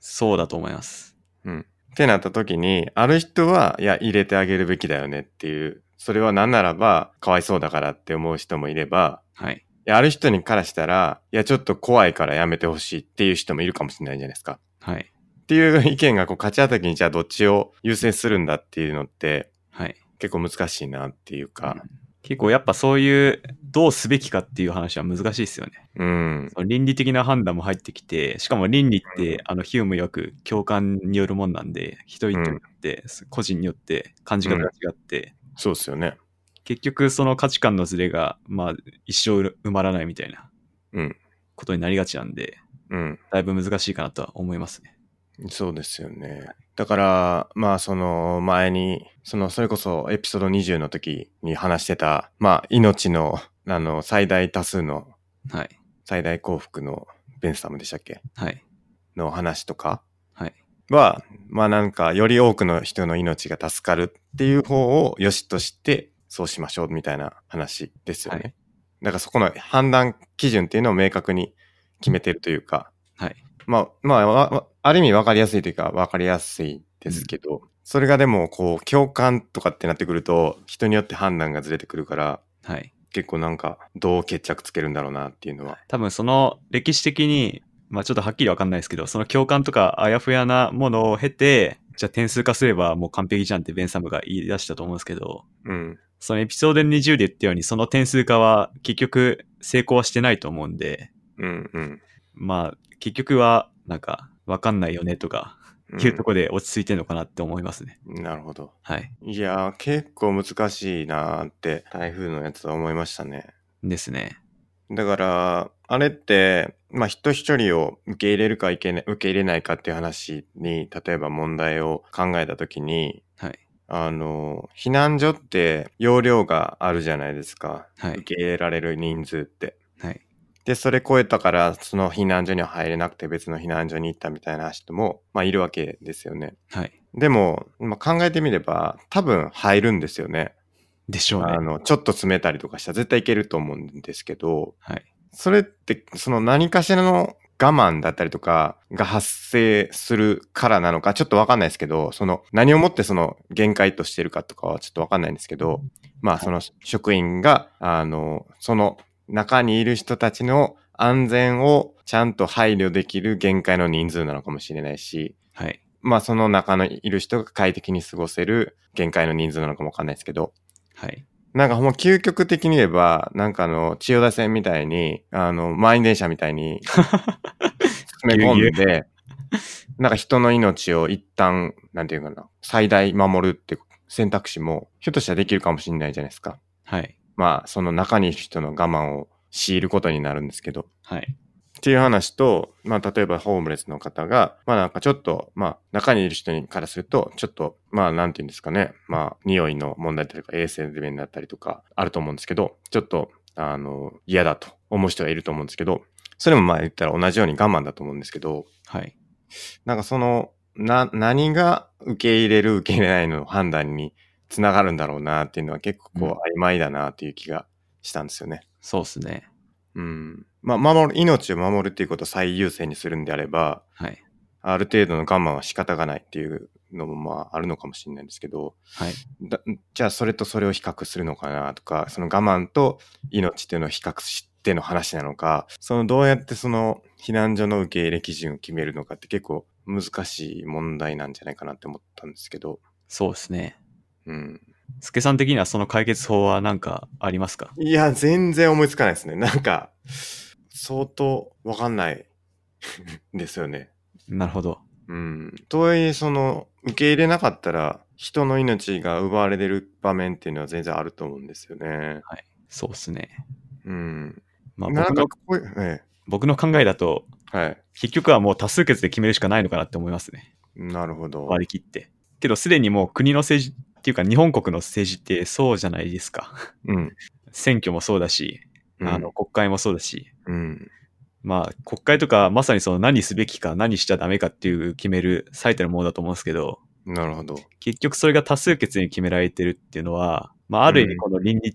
[SPEAKER 2] そうだと思います。
[SPEAKER 1] うん。ってなった時に、ある人は、いや、入れてあげるべきだよねっていう、それは何ならば、かわいそうだからって思う人もいれば、
[SPEAKER 2] はい。
[SPEAKER 1] いやある人にからしたら、いや、ちょっと怖いからやめてほしいっていう人もいるかもしれないじゃないですか。
[SPEAKER 2] はい。
[SPEAKER 1] っていう意見がこう勝ち当たりにじゃあどっちを優先するんだっていうのって
[SPEAKER 2] はい。
[SPEAKER 1] 結構難しいなっていうか、
[SPEAKER 2] 結構やっぱそういう、どうすべきかっていう話は難しいですよね。
[SPEAKER 1] うん、
[SPEAKER 2] 倫理的な判断も入ってきて、しかも倫理って、あの、ヒュームよく共感によるもんなんで、人々によって、個人によって感じ方が違って、
[SPEAKER 1] そうですよね。
[SPEAKER 2] 結局その価値観のズレが、まあ、一生埋まらないみたいな
[SPEAKER 1] うん、
[SPEAKER 2] ことになりがちなんで、
[SPEAKER 1] うん。
[SPEAKER 2] だいぶ難しいかなとは思いますね。
[SPEAKER 1] そうですよね。だから、まあその前に、そのそれこそエピソード20の時に話してた、まあ命の、あの、最大多数の、
[SPEAKER 2] はい。
[SPEAKER 1] 最大幸福のベンサムでしたっけ？
[SPEAKER 2] はい。
[SPEAKER 1] の話とか
[SPEAKER 2] はい。
[SPEAKER 1] は、まあなんかより多くの人の命が助かるっていう方を良しとして、そうしましょうみたいな話ですよね。
[SPEAKER 2] はい
[SPEAKER 1] だからそこの判断基準っていうのを明確に決めてるというか、
[SPEAKER 2] はい。
[SPEAKER 1] まあ、まあある意味分かりやすいというか分かりやすいですけど、それがでもこう共感とかってなってくると人によって判断がずれてくるから
[SPEAKER 2] はい。
[SPEAKER 1] 結構なんかどう決着つけるんだろうなっていうのは。
[SPEAKER 2] 多分その歴史的に、まあちょっとはっきりわかんないですけど、その共感とかあやふやなものを経て、じゃあ点数化すればもう完璧じゃんってベンサムが言い出したと思うんですけど、
[SPEAKER 1] うん。
[SPEAKER 2] そのエピソード20で言ったように、その点数化は結局成功はしてないと思うんで、
[SPEAKER 1] うんうん。
[SPEAKER 2] まあ結局はなんかわかんないよねとか
[SPEAKER 1] うん
[SPEAKER 2] いうところで落ち着いてるのかなって思いますね。
[SPEAKER 1] なるほど。
[SPEAKER 2] はい。
[SPEAKER 1] いやー結構難しいなーって台風のやつは思いましたね。
[SPEAKER 2] ですね。
[SPEAKER 1] だから、あれって、まあ人一人を受け入れるかいけない受け入れないかっていう話に、例えば問題を考えたときに、
[SPEAKER 2] はい。
[SPEAKER 1] あの、避難所って容量があるじゃないですか。
[SPEAKER 2] はい
[SPEAKER 1] 受け入れられる人数って。
[SPEAKER 2] はい。
[SPEAKER 1] で、それ超えたから、その避難所には入れなくて別の避難所に行ったみたいな人も、まあいるわけですよね。
[SPEAKER 2] はい。
[SPEAKER 1] でも、まあ、考えてみれば、多分入るんですよね。
[SPEAKER 2] でしょうね
[SPEAKER 1] あ。の、ちょっと詰めたりとかしたら絶対いけると思うんですけど、
[SPEAKER 2] はい。
[SPEAKER 1] それって、その何かしらの我慢だったりとかが発生するからなのか、ちょっとわかんないですけど、その何をもってその限界としてるかとかはちょっとわかんないんですけど、まあその職員が、あの、その中にいる人たちの安全をちゃんと配慮できる限界の人数なのかもしれないし、
[SPEAKER 2] はい。
[SPEAKER 1] まあその中のいる人が快適に過ごせる限界の人数なのかもわかんないですけど、
[SPEAKER 2] はい。
[SPEAKER 1] なんかもう究極的に言えば、なんかあの、千代田線みたいに、あの、満員電車みたいに詰め込んで、なんか人の命を一旦、なんていうかな、最大守るって選択肢も、ひょっとしたらできるかもしれないじゃないですか。
[SPEAKER 2] はい。
[SPEAKER 1] まあ、その中にいる人の我慢を強いることになるんですけど。
[SPEAKER 2] はい。
[SPEAKER 1] っていう話と、まあ、例えばホームレスの方が、まあなんかちょっと、まあ、中にいる人にからすると、ちょっと、まあ、なんていうんですかね、まあ、匂いの問題だったりとか、衛生面だったりとか、あると思うんですけど、ちょっと、あの、嫌だと思う人がいると思うんですけど、それもまあ言ったら同じように我慢だと思うんですけど、
[SPEAKER 2] はい。
[SPEAKER 1] なんかその、な、何が受け入れる、受け入れないの判断につながるんだろうなっていうのは結構こう曖昧だなっていう気がしたんですよね。
[SPEAKER 2] そうっすね。
[SPEAKER 1] うん。まあ、守る、命を守るっていうことを最優先にするんであれば、
[SPEAKER 2] はい。
[SPEAKER 1] ある程度の我慢は仕方がないっていうのもまああるのかもしれないんですけど、
[SPEAKER 2] はい。
[SPEAKER 1] だじゃあそれとそれを比較するのかなとか、その我慢と命っていうのを比較しての話なのか、そのどうやってその避難所の受け入れ基準を決めるのかって結構難しい問題なんじゃないかなって思ったんですけど、
[SPEAKER 2] そうですね。
[SPEAKER 1] うん。
[SPEAKER 2] スケさん的にはその解決法は何かありますか？
[SPEAKER 1] いや、全然思いつかないですね。なんか、相当わかんない ですよね。
[SPEAKER 2] なるほど。
[SPEAKER 1] うん。とはいえ、その、受け入れなかったら、人の命が奪われてる場面っていうのは全然あると思うんですよね。
[SPEAKER 2] そうっすね。
[SPEAKER 1] うん。
[SPEAKER 2] まあ、
[SPEAKER 1] なん
[SPEAKER 2] 僕の
[SPEAKER 1] かこういう、え
[SPEAKER 2] 僕の考えだと、
[SPEAKER 1] え、はい。
[SPEAKER 2] 結局はもう多数決で決めるしかないのかなって思いますね。
[SPEAKER 1] なるほど。
[SPEAKER 2] 割り切って。けど、すでにもう国の政治っていうか、日本国の政治ってそうじゃないですか。
[SPEAKER 1] うん。
[SPEAKER 2] 選挙もそうだし、あの、国会もそうだし、
[SPEAKER 1] うん。
[SPEAKER 2] まあ、国会とかまさにその何すべきか何しちゃダメかっていう決める最たるものだと思うんですけど、
[SPEAKER 1] なるほど。
[SPEAKER 2] 結局それが多数決に決められてるっていうのは、まあ、ある意味
[SPEAKER 1] うん
[SPEAKER 2] この倫理。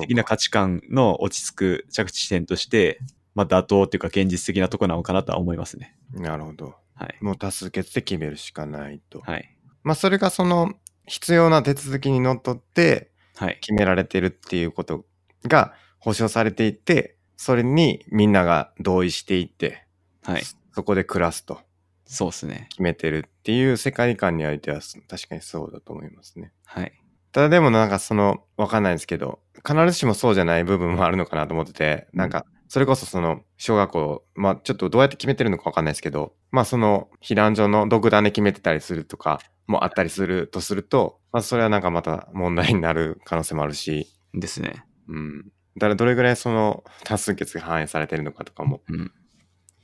[SPEAKER 2] 的な価値観の落ち着く着地点として、まあ、妥当っていうか現実的なとこなのかなとは思いますね。
[SPEAKER 1] なるほど。
[SPEAKER 2] はい。
[SPEAKER 1] もう多数決で決めるしかないと。
[SPEAKER 2] はい。
[SPEAKER 1] まあそれがその必要な手続きにのっとって
[SPEAKER 2] はい。
[SPEAKER 1] 決められてるっていうことが保証されていて、それにみんなが同意していって、
[SPEAKER 2] はい。
[SPEAKER 1] そこで暮らすと
[SPEAKER 2] そうですね。
[SPEAKER 1] 決めてるっていう世界観においては確かにそうだと思いますね。
[SPEAKER 2] はい。
[SPEAKER 1] ただでもなんかその、わかんないですけど、必ずしもそうじゃない部分もあるのかなと思ってて、なんか、それこそその、小学校、まあちょっとどうやって決めてるのかわかんないですけど、まあその、避難所の独断で決めてたりするとかもあったりするとすると、まあそれはなんかまた問題になる可能性もあるし、
[SPEAKER 2] ですね。
[SPEAKER 1] うん。だからどれぐらいその多数決が反映されてるのかとかも
[SPEAKER 2] うん。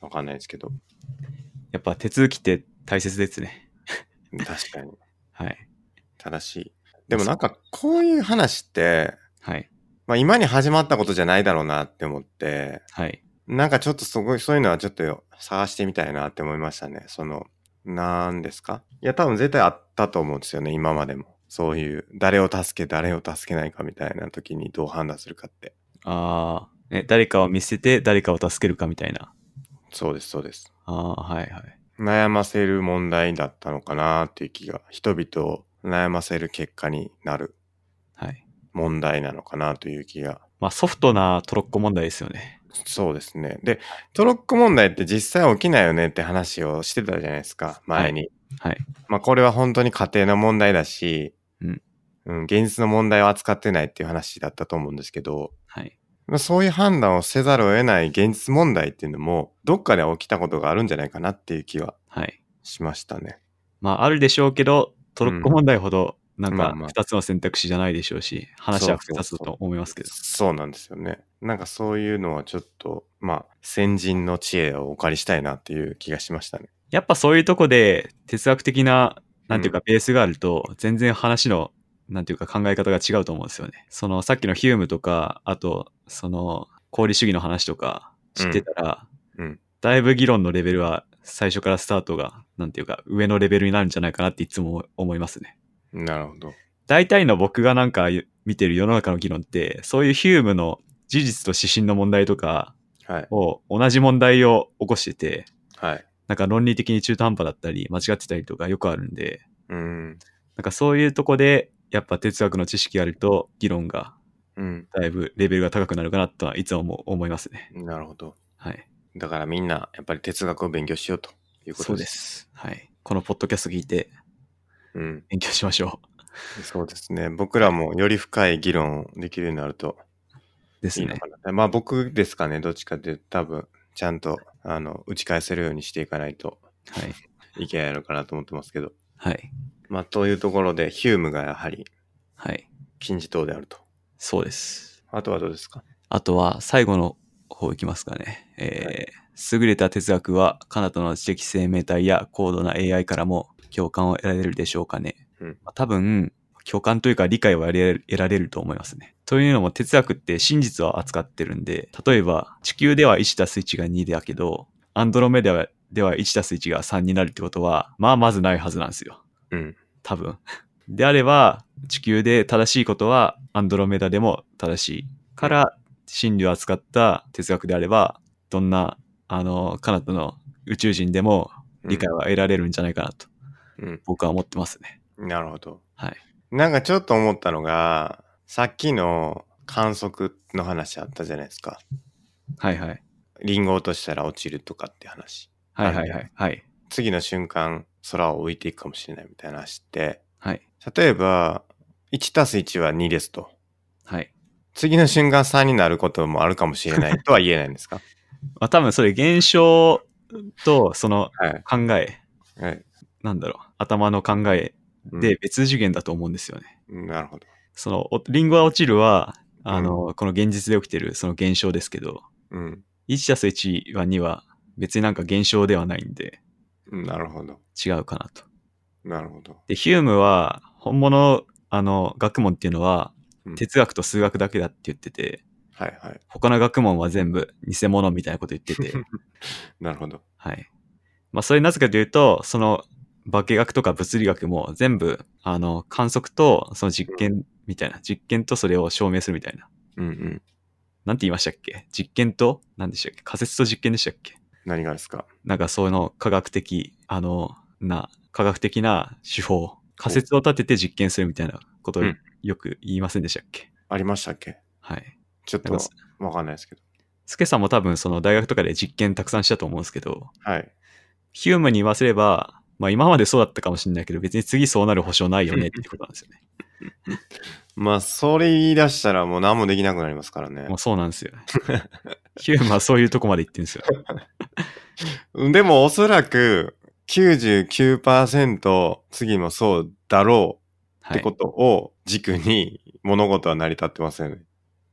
[SPEAKER 1] わかんないですけど、
[SPEAKER 2] やっぱ手続きって大切ですね。
[SPEAKER 1] 確かに
[SPEAKER 2] はい。
[SPEAKER 1] 正しい。でもなんかこういう話って、
[SPEAKER 2] はい。
[SPEAKER 1] まあ今に始まったことじゃないだろうなって思って、
[SPEAKER 2] はい。
[SPEAKER 1] なんかちょっとすごい、そういうのはちょっと探してみたいなって思いましたね。その、なんですか？いや、多分絶対あったと思うんですよね、今までも。そういう、誰を助け、誰を助けないかみたいな時にどう判断するかって。
[SPEAKER 2] ああ、ね、誰かを見捨てて誰かを助けるかみたいな？
[SPEAKER 1] そうです、そうです。
[SPEAKER 2] ああ、はいはい。
[SPEAKER 1] 悩ませる問題だったのかなっていう気が、人々を悩ませる結果になる
[SPEAKER 2] はい。
[SPEAKER 1] 問題なのかなという気が。
[SPEAKER 2] まあソフトなトロッコ問題ですよね。
[SPEAKER 1] そうですね。で、トロッコ問題って実際起きないよねって話をしてたじゃないですか、前に。
[SPEAKER 2] はい。
[SPEAKER 1] まあこれは本当に家庭の問題だし、
[SPEAKER 2] うん。
[SPEAKER 1] うん、現実の問題を扱ってないっていう話だったと思うんですけど、
[SPEAKER 2] はい。
[SPEAKER 1] まあ、そういう判断をせざるを得ない現実問題っていうのも、どっかで起きたことがあるんじゃないかなっていう気は
[SPEAKER 2] はい。
[SPEAKER 1] しましたね。
[SPEAKER 2] まああるでしょうけど、トロッコ問題ほどなんか
[SPEAKER 1] まあまあ
[SPEAKER 2] 二つの選択肢じゃないでしょうし、話は複雑だと思いますけど。
[SPEAKER 1] そうなんですよね。なんかそういうのはちょっと、まあ、先人の知恵をお借りしたいなっていう気がしましたね。
[SPEAKER 2] やっぱそういうとこで哲学的な、なんていうかベースがあると、全然話の、なんていうか考え方が違うと思うんですよね。そのさっきのヒュームとか、あと、その、功利主義の話とか知ってたら、
[SPEAKER 1] うん。
[SPEAKER 2] だいぶ議論のレベルは最初からスタートが、なんていうか上のレベルになるんじゃないかなっていつも思いますね。
[SPEAKER 1] なるほど。
[SPEAKER 2] 大体の僕がなんか見てる世の中の議論って、そういうヒュームの事実と指針の問題とか
[SPEAKER 1] はい。
[SPEAKER 2] を同じ問題を起こしてて、
[SPEAKER 1] はい。
[SPEAKER 2] なんか論理的に中途半端だったり、間違ってたりとかよくあるんで、
[SPEAKER 1] うん。
[SPEAKER 2] なんかそういうとこで、やっぱ哲学の知識があると、議論が
[SPEAKER 1] うん。
[SPEAKER 2] だいぶレベルが高くなるかなとはいつも思思いますね。
[SPEAKER 1] なるほど。
[SPEAKER 2] はい。
[SPEAKER 1] だからみんな、やっぱり哲学を勉強しようということ
[SPEAKER 2] そう
[SPEAKER 1] で。
[SPEAKER 2] ですす。はい。このポッドキャスト聞いて
[SPEAKER 1] うん。
[SPEAKER 2] 勉強しましょ
[SPEAKER 1] そうですね。僕らもより深い議論できるようになると
[SPEAKER 2] う。ですね
[SPEAKER 1] いいのか。な。まあ僕ですかね。どっちかって多分、ちゃんと、あの、打ち返せるようにしていかないと
[SPEAKER 2] はい。
[SPEAKER 1] いけないのかなと思ってますけど。
[SPEAKER 2] はい。
[SPEAKER 1] まあ、というところで、ヒュームがやはり
[SPEAKER 2] はい。
[SPEAKER 1] 金字塔であると。
[SPEAKER 2] そうです。
[SPEAKER 1] あとはどうですか？
[SPEAKER 2] あとは最後の方いきますかね。えー優れた哲学は、彼方の知的生命体や高度な AI からも共感を得られるでしょうかね。
[SPEAKER 1] うん
[SPEAKER 2] まあ多分、共感というか理解を得られる得られると思いますね。というのも哲学って真実を扱ってるんで、例えば地球では1たす1が2だけど、アンドロメダはでは1たす1が3になるってことは、まあまずないはずなんですよ。
[SPEAKER 1] うん。
[SPEAKER 2] 多分。であれば、地球で正しいことはアンドロメダでも正しいから、真理を扱った哲学であれば、どんな、あの、彼方の宇宙人でも理解は得られるんじゃないかなと、
[SPEAKER 1] うん。
[SPEAKER 2] 僕は思ってますね。
[SPEAKER 1] なるほど。
[SPEAKER 2] はい。
[SPEAKER 1] なんかちょっと思ったのが、さっきの観測の話あったじゃないですか。
[SPEAKER 2] はいはい。
[SPEAKER 1] リンゴ落としたら落ちるとかって話。
[SPEAKER 2] はいはいはい。はい。
[SPEAKER 1] 次の瞬間、空を浮いていくかもしれないみたいな話って、
[SPEAKER 2] はい。
[SPEAKER 1] 例えば、1たす1は2ですと。
[SPEAKER 2] はい。
[SPEAKER 1] 次の瞬間3になることもあるかもしれないとは言えないんですか？
[SPEAKER 2] まあ多分それ現象とその
[SPEAKER 1] はい。
[SPEAKER 2] 考え、
[SPEAKER 1] はい。
[SPEAKER 2] なんだろう、頭の考え
[SPEAKER 1] うん
[SPEAKER 2] で別次元だと思うんですよね。
[SPEAKER 1] なるほど。
[SPEAKER 2] その、おリンゴが落ちるは、あの、この現実で起きてるその現象ですけど、
[SPEAKER 1] うん。
[SPEAKER 2] 1たす1は2は別になんか現象ではないんで
[SPEAKER 1] なるほど。
[SPEAKER 2] 違うかなと。
[SPEAKER 1] なるほど。
[SPEAKER 2] で、ヒュームは本物、あの、学問っていうのは
[SPEAKER 1] うん
[SPEAKER 2] 哲学と数学だけだって言ってて、
[SPEAKER 1] はいはい。
[SPEAKER 2] 他の学問は全部偽物みたいなこと言ってて、
[SPEAKER 1] なるほど。
[SPEAKER 2] はい。まあ、それなぜかというと、その化学とか物理学も全部、あの、観測とその実験みたいな、実験とそれを証明するみたいな。
[SPEAKER 1] うんうん。
[SPEAKER 2] なんて言いましたっけ？実験と、何でしたっけ？仮説と実験でしたっけ？
[SPEAKER 1] 何がですか？
[SPEAKER 2] なんかその科学的、あの、な、科学的な手法、仮説を立てて実験するみたいなことを
[SPEAKER 1] うん。
[SPEAKER 2] よく言いませんでしたっけ、
[SPEAKER 1] ありましたっけ？
[SPEAKER 2] はい。
[SPEAKER 1] ちょっとわかんないですけど。
[SPEAKER 2] スケさんも多分その大学とかで実験たくさんしたと思うんですけど、
[SPEAKER 1] はい。
[SPEAKER 2] ヒュームに言わせれば、まあ今までそうだったかもしれないけど、別に次そうなる保証ないよね ってことなんですよね。
[SPEAKER 1] まあ、それ言い出したらもう何もできなくなりますからね
[SPEAKER 2] もう。そうなんですよね。ヒュームはそういうとこまで行ってるんですよ。
[SPEAKER 1] でもおそらく99%次もそうだろう
[SPEAKER 2] はい
[SPEAKER 1] ってこ。とを軸に物事は成り立ってますよね。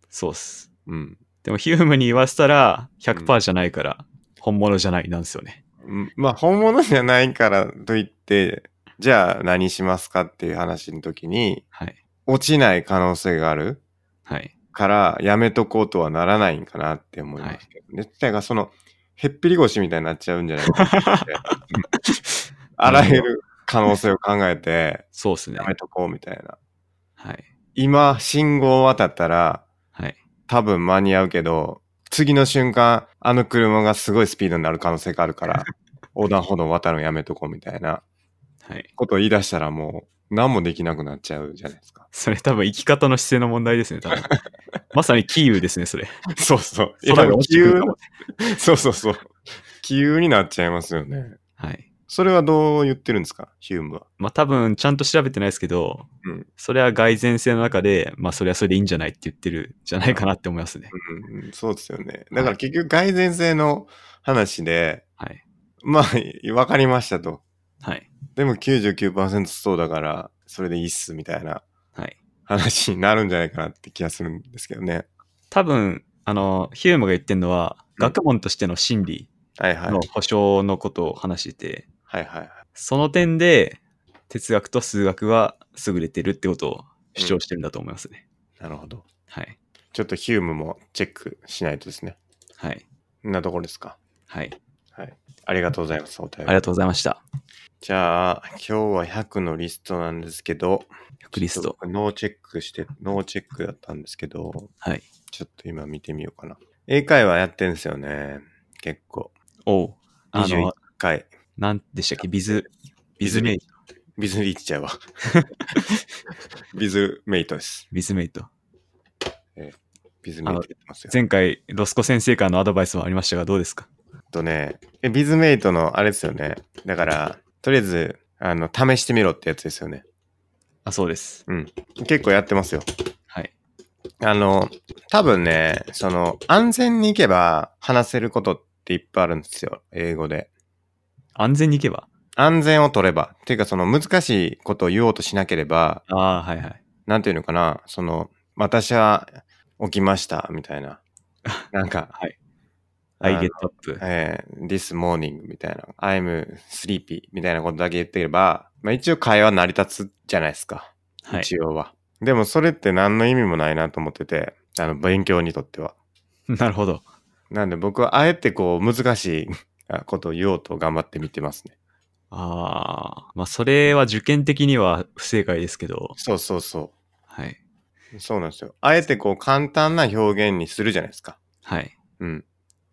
[SPEAKER 2] そうっす。
[SPEAKER 1] うん。
[SPEAKER 2] でもヒュームに言わせたら100%じゃないから、本物じゃないなんですよね。
[SPEAKER 1] うんまあ、本物じゃないからといって、じゃあ何しますかっていう話の時に、
[SPEAKER 2] はい。
[SPEAKER 1] 落ちない可能性がある
[SPEAKER 2] はい。
[SPEAKER 1] からやめとこうとはならないんかなって思いますけどね。だからその、へっぴり腰みたいになっちゃうんじゃないかなって。あらゆる可能性を考えて、
[SPEAKER 2] そうっすね
[SPEAKER 1] や。めとこうみたいな。
[SPEAKER 2] はい。
[SPEAKER 1] 今、信号を渡ったら、
[SPEAKER 2] はい。
[SPEAKER 1] 多分間に合うけど、次の瞬間、あの車がすごいスピードになる可能性があるから、横断歩道渡るのやめとこうみたいな
[SPEAKER 2] はい。
[SPEAKER 1] ことを言い出したらもう、何もできなくなっちゃうじゃないですか。
[SPEAKER 2] それ多分生き方の姿勢の問題ですね、多分。まさにキーウですね、それ。
[SPEAKER 1] そうそう。
[SPEAKER 2] 空が落ちてくるかも。
[SPEAKER 1] そうそうそう。急になっちゃいますよね。
[SPEAKER 2] はい。
[SPEAKER 1] それはどう言ってるんですか？ヒュームは。
[SPEAKER 2] まあ多分ちゃんと調べてないですけど、
[SPEAKER 1] うん
[SPEAKER 2] それは蓋然性の中で、まあそれはそれでいいんじゃないって言ってるんじゃないかなって思いますね。
[SPEAKER 1] うんうん、そうですよね。だから結局蓋然性の話で、
[SPEAKER 2] はい。
[SPEAKER 1] まあ、わかりましたと。
[SPEAKER 2] はい。
[SPEAKER 1] でも99%そうだから、それでいいっすみたいな
[SPEAKER 2] はい。
[SPEAKER 1] 話になるんじゃないかなって気がするんですけどね。
[SPEAKER 2] 多分、あの、ヒュームが言ってるのは、
[SPEAKER 1] うん
[SPEAKER 2] 学問としての真理。の保証のことを話してて、
[SPEAKER 1] はいはいはい。
[SPEAKER 2] その点で、哲学と数学は優れてるってことを主張してるんだと思いますね。
[SPEAKER 1] なるほど。
[SPEAKER 2] はい。
[SPEAKER 1] ちょっとヒュームもチェックしないとですね。
[SPEAKER 2] はい。
[SPEAKER 1] こんなところですか？
[SPEAKER 2] はい。
[SPEAKER 1] はい。ありがとうございます。お便り
[SPEAKER 2] ありがとうございました。
[SPEAKER 1] じゃあ、今日は100のリストなんですけど、
[SPEAKER 2] クリスト。
[SPEAKER 1] ちょっとノーチェックして、ノーチェックだったんですけど、
[SPEAKER 2] はい。
[SPEAKER 1] ちょっと今見てみようかな。英会話やってんですよね。結構。
[SPEAKER 2] おう。あ
[SPEAKER 1] 21
[SPEAKER 2] の、
[SPEAKER 1] 回。
[SPEAKER 2] なんでしたっけ？ビズ、ビズメイト。
[SPEAKER 1] ビズリーチちゃうわ。ビズメイ トです。
[SPEAKER 2] ビズメイト。
[SPEAKER 1] ビズメイトやってますよ。
[SPEAKER 2] 前回、ロスコ先生からのアドバイスもありましたが、どうですか？
[SPEAKER 1] とね、えビズメイトのあれですよね。だから、とりあえず、あの、試してみろってやつですよね。
[SPEAKER 2] あ、そうです。
[SPEAKER 1] 結構やってますよ。
[SPEAKER 2] はい。
[SPEAKER 1] あの、多分ね、その、安全に行けば話せることっていっぱいあるんですよ。英語で。
[SPEAKER 2] 安全に行けば？
[SPEAKER 1] 安全を取れば。っていうか、その難しいことを言おうとしなければ、
[SPEAKER 2] ああ、はいはい。
[SPEAKER 1] なんていうのかな、その、私は起きました、みたいな。なんか、
[SPEAKER 2] はい。
[SPEAKER 1] あ
[SPEAKER 2] I
[SPEAKER 1] の
[SPEAKER 2] get up.
[SPEAKER 1] えー this morning みたいな、I'm sleepy みたいなことだけ言ってれば、まあ一応会話成り立つじゃないですか。
[SPEAKER 2] はい。
[SPEAKER 1] 一応は。でもそれって何の意味もないなと思ってて、あの、勉強にとっては。
[SPEAKER 2] なるほど。
[SPEAKER 1] なんで僕はあえてこう難しいあことを言おうと頑張って見てますね。
[SPEAKER 2] ああ、まあそれは受験的には不正解ですけど、
[SPEAKER 1] そうそうそ
[SPEAKER 2] はい。
[SPEAKER 1] う。そうなんですよ。あえてこう簡単な表現にするじゃないですか。
[SPEAKER 2] はい。
[SPEAKER 1] うん。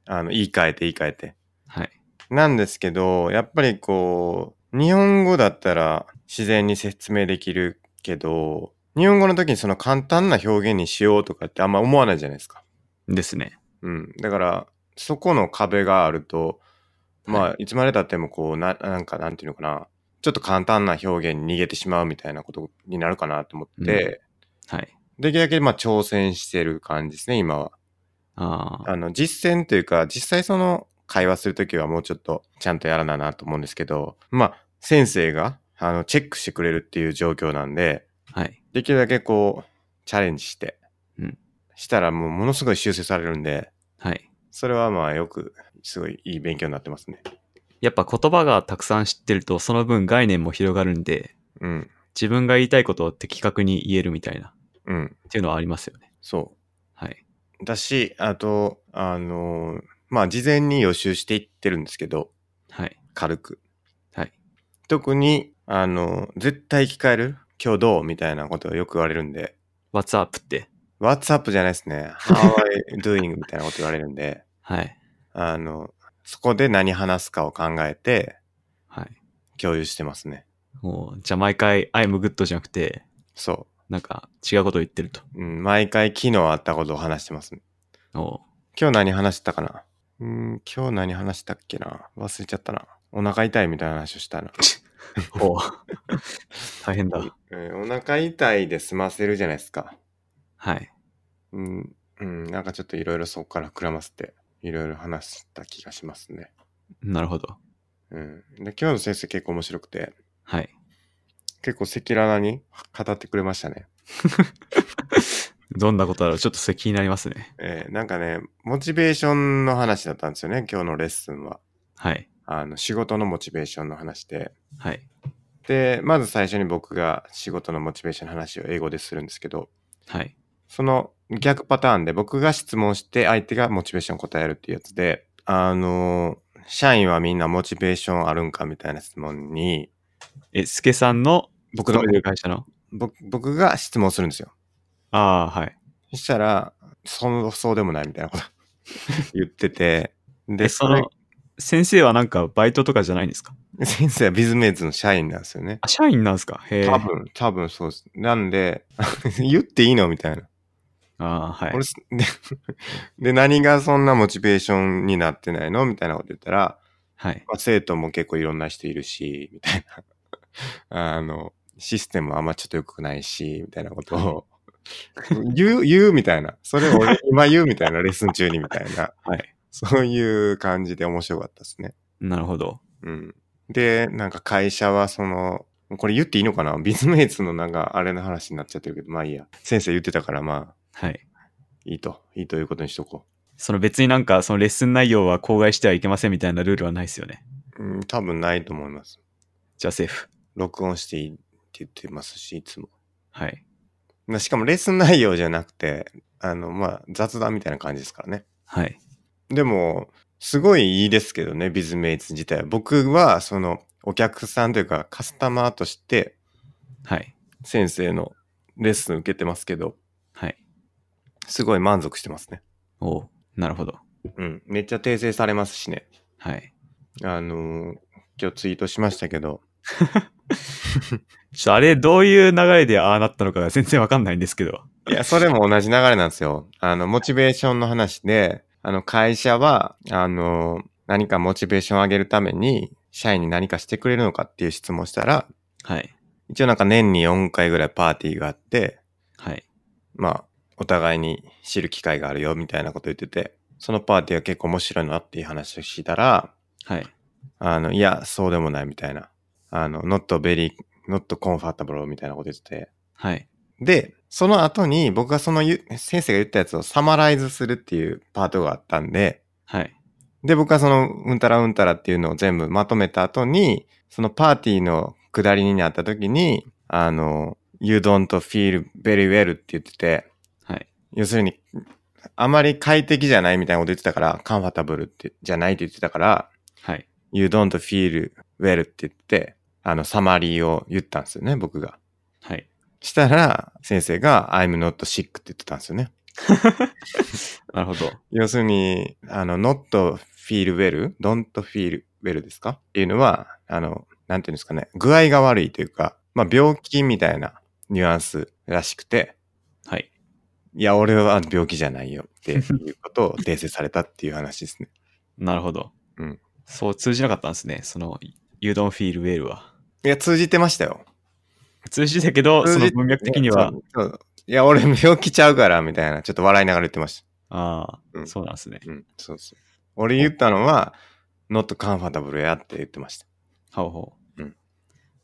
[SPEAKER 1] あの、言い換えて言い換えて。
[SPEAKER 2] はい。
[SPEAKER 1] なんですけど、やっぱりこう、日本語だったら自然に説明できるけど、日本語の時にその簡単な表現にしようとかってあんま思わないじゃないですか。
[SPEAKER 2] ですね。
[SPEAKER 1] うん。だから、そこの壁があると、まあ、
[SPEAKER 2] はい
[SPEAKER 1] いつまで経ってもこう、な、なんか、なんていうのかな、ちょっと簡単な表現に逃げてしまうみたいなことになるかなと思って、
[SPEAKER 2] はい。
[SPEAKER 1] できるだけまあ挑戦してる感じですね、今は。
[SPEAKER 2] ああ、
[SPEAKER 1] あの、実践というか、実際その会話するときはもうちょっとちゃんとやらななと思うんですけど、まあ、先生が、あの、チェックしてくれるっていう状況なんで、
[SPEAKER 2] はい。
[SPEAKER 1] できるだけこう、チャレンジして、
[SPEAKER 2] うん
[SPEAKER 1] したらもうものすごい修正されるんで、
[SPEAKER 2] はい。
[SPEAKER 1] それはまあよく、すごいいい勉強になってますね。
[SPEAKER 2] やっぱ言葉がたくさん知ってると、その分概念も広がるんで、
[SPEAKER 1] うん。
[SPEAKER 2] 自分が言いたいことを的確に言えるみたいな、
[SPEAKER 1] うん。
[SPEAKER 2] っていうのはありますよね。
[SPEAKER 1] そ
[SPEAKER 2] はい。
[SPEAKER 1] う。だし、あと、あのーまあ事前に予習していってるんですけど、
[SPEAKER 2] はい。
[SPEAKER 1] 軽く。
[SPEAKER 2] はい。
[SPEAKER 1] 特に、あの、絶対聞かれる今日どうみたいなことをよく言われるんで、
[SPEAKER 2] What's up? って。
[SPEAKER 1] What's up じゃないですね。How are you doing? みたいなこと言われるんで、
[SPEAKER 2] はい。
[SPEAKER 1] あの、そこで何話すかを考えて
[SPEAKER 2] はい。
[SPEAKER 1] 共有してますね。
[SPEAKER 2] もう、じゃあ毎回、I'm good じゃなくて、
[SPEAKER 1] そ
[SPEAKER 2] なんか違うことを言ってると。
[SPEAKER 1] う。うん、毎回昨日あったことを話してますね。
[SPEAKER 2] お
[SPEAKER 1] 今日何話したかな？うん、今日何話したっけな？忘れちゃったな。お腹痛いみたいな話をしたな。
[SPEAKER 2] お大変だ。
[SPEAKER 1] うん、お腹痛いで済ませるじゃないですか。
[SPEAKER 2] はい。
[SPEAKER 1] うん、うん、なんかちょっといろいろそこから膨らませて、いろいろ話した気がしますね。
[SPEAKER 2] なるほど。
[SPEAKER 1] うん。で、今日の先生結構面白くて、
[SPEAKER 2] はい。
[SPEAKER 1] 結構赤裸々に語ってくれましたね。
[SPEAKER 2] どんなことだろうちょっとそれ気になりますね。
[SPEAKER 1] えーなんかね、モチベーションの話だったんですよね、今日のレッスンは。
[SPEAKER 2] はい。
[SPEAKER 1] あの、仕事のモチベーションの話で。
[SPEAKER 2] はい。
[SPEAKER 1] で、まず最初に僕が仕事のモチベーションの話を英語でするんですけど、
[SPEAKER 2] はい。
[SPEAKER 1] その逆パターンで僕が質問して相手がモチベーション答えるっていうやつで、あの、社員はみんなモチベーションあるんかみたいな質問に、
[SPEAKER 2] え、スケさんの
[SPEAKER 1] 僕の
[SPEAKER 2] 会社の？
[SPEAKER 1] 僕僕が質問するんですよ。
[SPEAKER 2] ああー、はい。
[SPEAKER 1] そしたら、そう、そうでもないみたいなこと 言ってて、で、
[SPEAKER 2] え、その、先生はなんかバイトとかじゃないんですか？
[SPEAKER 1] れ先生はビズメイツの社員なんですよね。
[SPEAKER 2] あ、社員なんですか？へえ。
[SPEAKER 1] 多分、多分そうです。なんで、言っていいの？みたいな。
[SPEAKER 2] ああ、はい
[SPEAKER 1] でで、何がそんなモチベーションになってないのみたいなこと言ったら、
[SPEAKER 2] はい。
[SPEAKER 1] まあ、生徒も結構いろんな人いるし、みたいな。あの、システムはあんまちょっと良くないし、みたいなことを 言う、言うみたいな。それを俺今言うみたいな、レッスン中にみたいな。
[SPEAKER 2] はい。
[SPEAKER 1] そういう感じで面白かったですね。
[SPEAKER 2] なるほど。
[SPEAKER 1] うん。で、なんか会社はその、これ言っていいのかな？ビズメイツのなんかあれの話になっちゃってるけど、まあいいや。先生言ってたからまあ、
[SPEAKER 2] はい。
[SPEAKER 1] いいと。いいということにしとこ
[SPEAKER 2] その別になんかそのレッスン内容は口外してはいけませんみたいなルールはないですよね。
[SPEAKER 1] う。うん、多分ないと思います。
[SPEAKER 2] じゃあセーフ。
[SPEAKER 1] 録音していいって言ってますし、いつも。
[SPEAKER 2] はい。
[SPEAKER 1] まあしかもレッスン内容じゃなくて、あの、まあ雑談みたいな感じですからね。
[SPEAKER 2] はい。
[SPEAKER 1] でも、すごいいいですけどね、ビズメイツ自体は。僕は、その、お客さんというか、カスタマーとして、
[SPEAKER 2] はい。
[SPEAKER 1] 先生のレッスン受けてますけど、
[SPEAKER 2] はい。
[SPEAKER 1] すごい満足してますね。
[SPEAKER 2] おうなるほど。
[SPEAKER 1] うん。めっちゃ訂正されますしね。
[SPEAKER 2] はい。
[SPEAKER 1] あのー今日ツイートしましたけど、
[SPEAKER 2] ちょあれどういう流れでああなったのかが全然わかんないんですけど。
[SPEAKER 1] いや、それも同じ流れなんですよ。あの、モチベーションの話で、あの、会社は、あの、何かモチベーションを上げるために、社員に何かしてくれるのかっていう質問をしたら、
[SPEAKER 2] はい。
[SPEAKER 1] 一応なんか年に4回ぐらいパーティーがあって、
[SPEAKER 2] はい。
[SPEAKER 1] まあ、お互いに知る機会があるよ、みたいなこと言ってて、そのパーティーは結構面白いなっていう話をしたら、
[SPEAKER 2] はい。
[SPEAKER 1] あの、いや、そうでもないみたいな。あの、not very, not comfortable みたいなこと言ってて。
[SPEAKER 2] はい。
[SPEAKER 1] で、その後に僕がそのゆ先生が言ったやつをサマライズするっていうパートがあったんで、
[SPEAKER 2] はい。
[SPEAKER 1] で、僕はそのうんたらうんたらっていうのを全部まとめた後に、そのパーティーの下りになった時に、あの、you don't feel very well って言ってて、
[SPEAKER 2] はい。
[SPEAKER 1] 要するに、あまり快適じゃないみたいなこと言ってたから、カンファタブルって、じゃないって言ってたから、
[SPEAKER 2] はい。
[SPEAKER 1] you don't feel well って言って、あの、サマリーを言ったんですよね、僕が。
[SPEAKER 2] はい。
[SPEAKER 1] したら、先生が I'm not sick って言ってたんですよね。
[SPEAKER 2] なるほど。
[SPEAKER 1] 要するに、あの、not feel well, don't feel well ですか？っていうのは、あの、なんていうんですかね、具合が悪いというか、まあ、病気みたいなニュアンスらしくて、
[SPEAKER 2] はい。
[SPEAKER 1] いや、俺は病気じゃないよっていうことを 訂正されたっていう話ですね。
[SPEAKER 2] なるほど。
[SPEAKER 1] うん。
[SPEAKER 2] そう通じなかったんですね。その、You don't feel well は。
[SPEAKER 1] いや、通じてましたよ。
[SPEAKER 2] 通じたけど、その文脈的には
[SPEAKER 1] いや、俺病気ちゃうから、みたいな、ちょっと笑いながら言ってまし
[SPEAKER 2] ああ、
[SPEAKER 1] うん
[SPEAKER 2] そうなんですね。
[SPEAKER 1] た。うん、そうそう。俺言ったのは、not comfortable やって言ってました。
[SPEAKER 2] ほうほう。
[SPEAKER 1] うん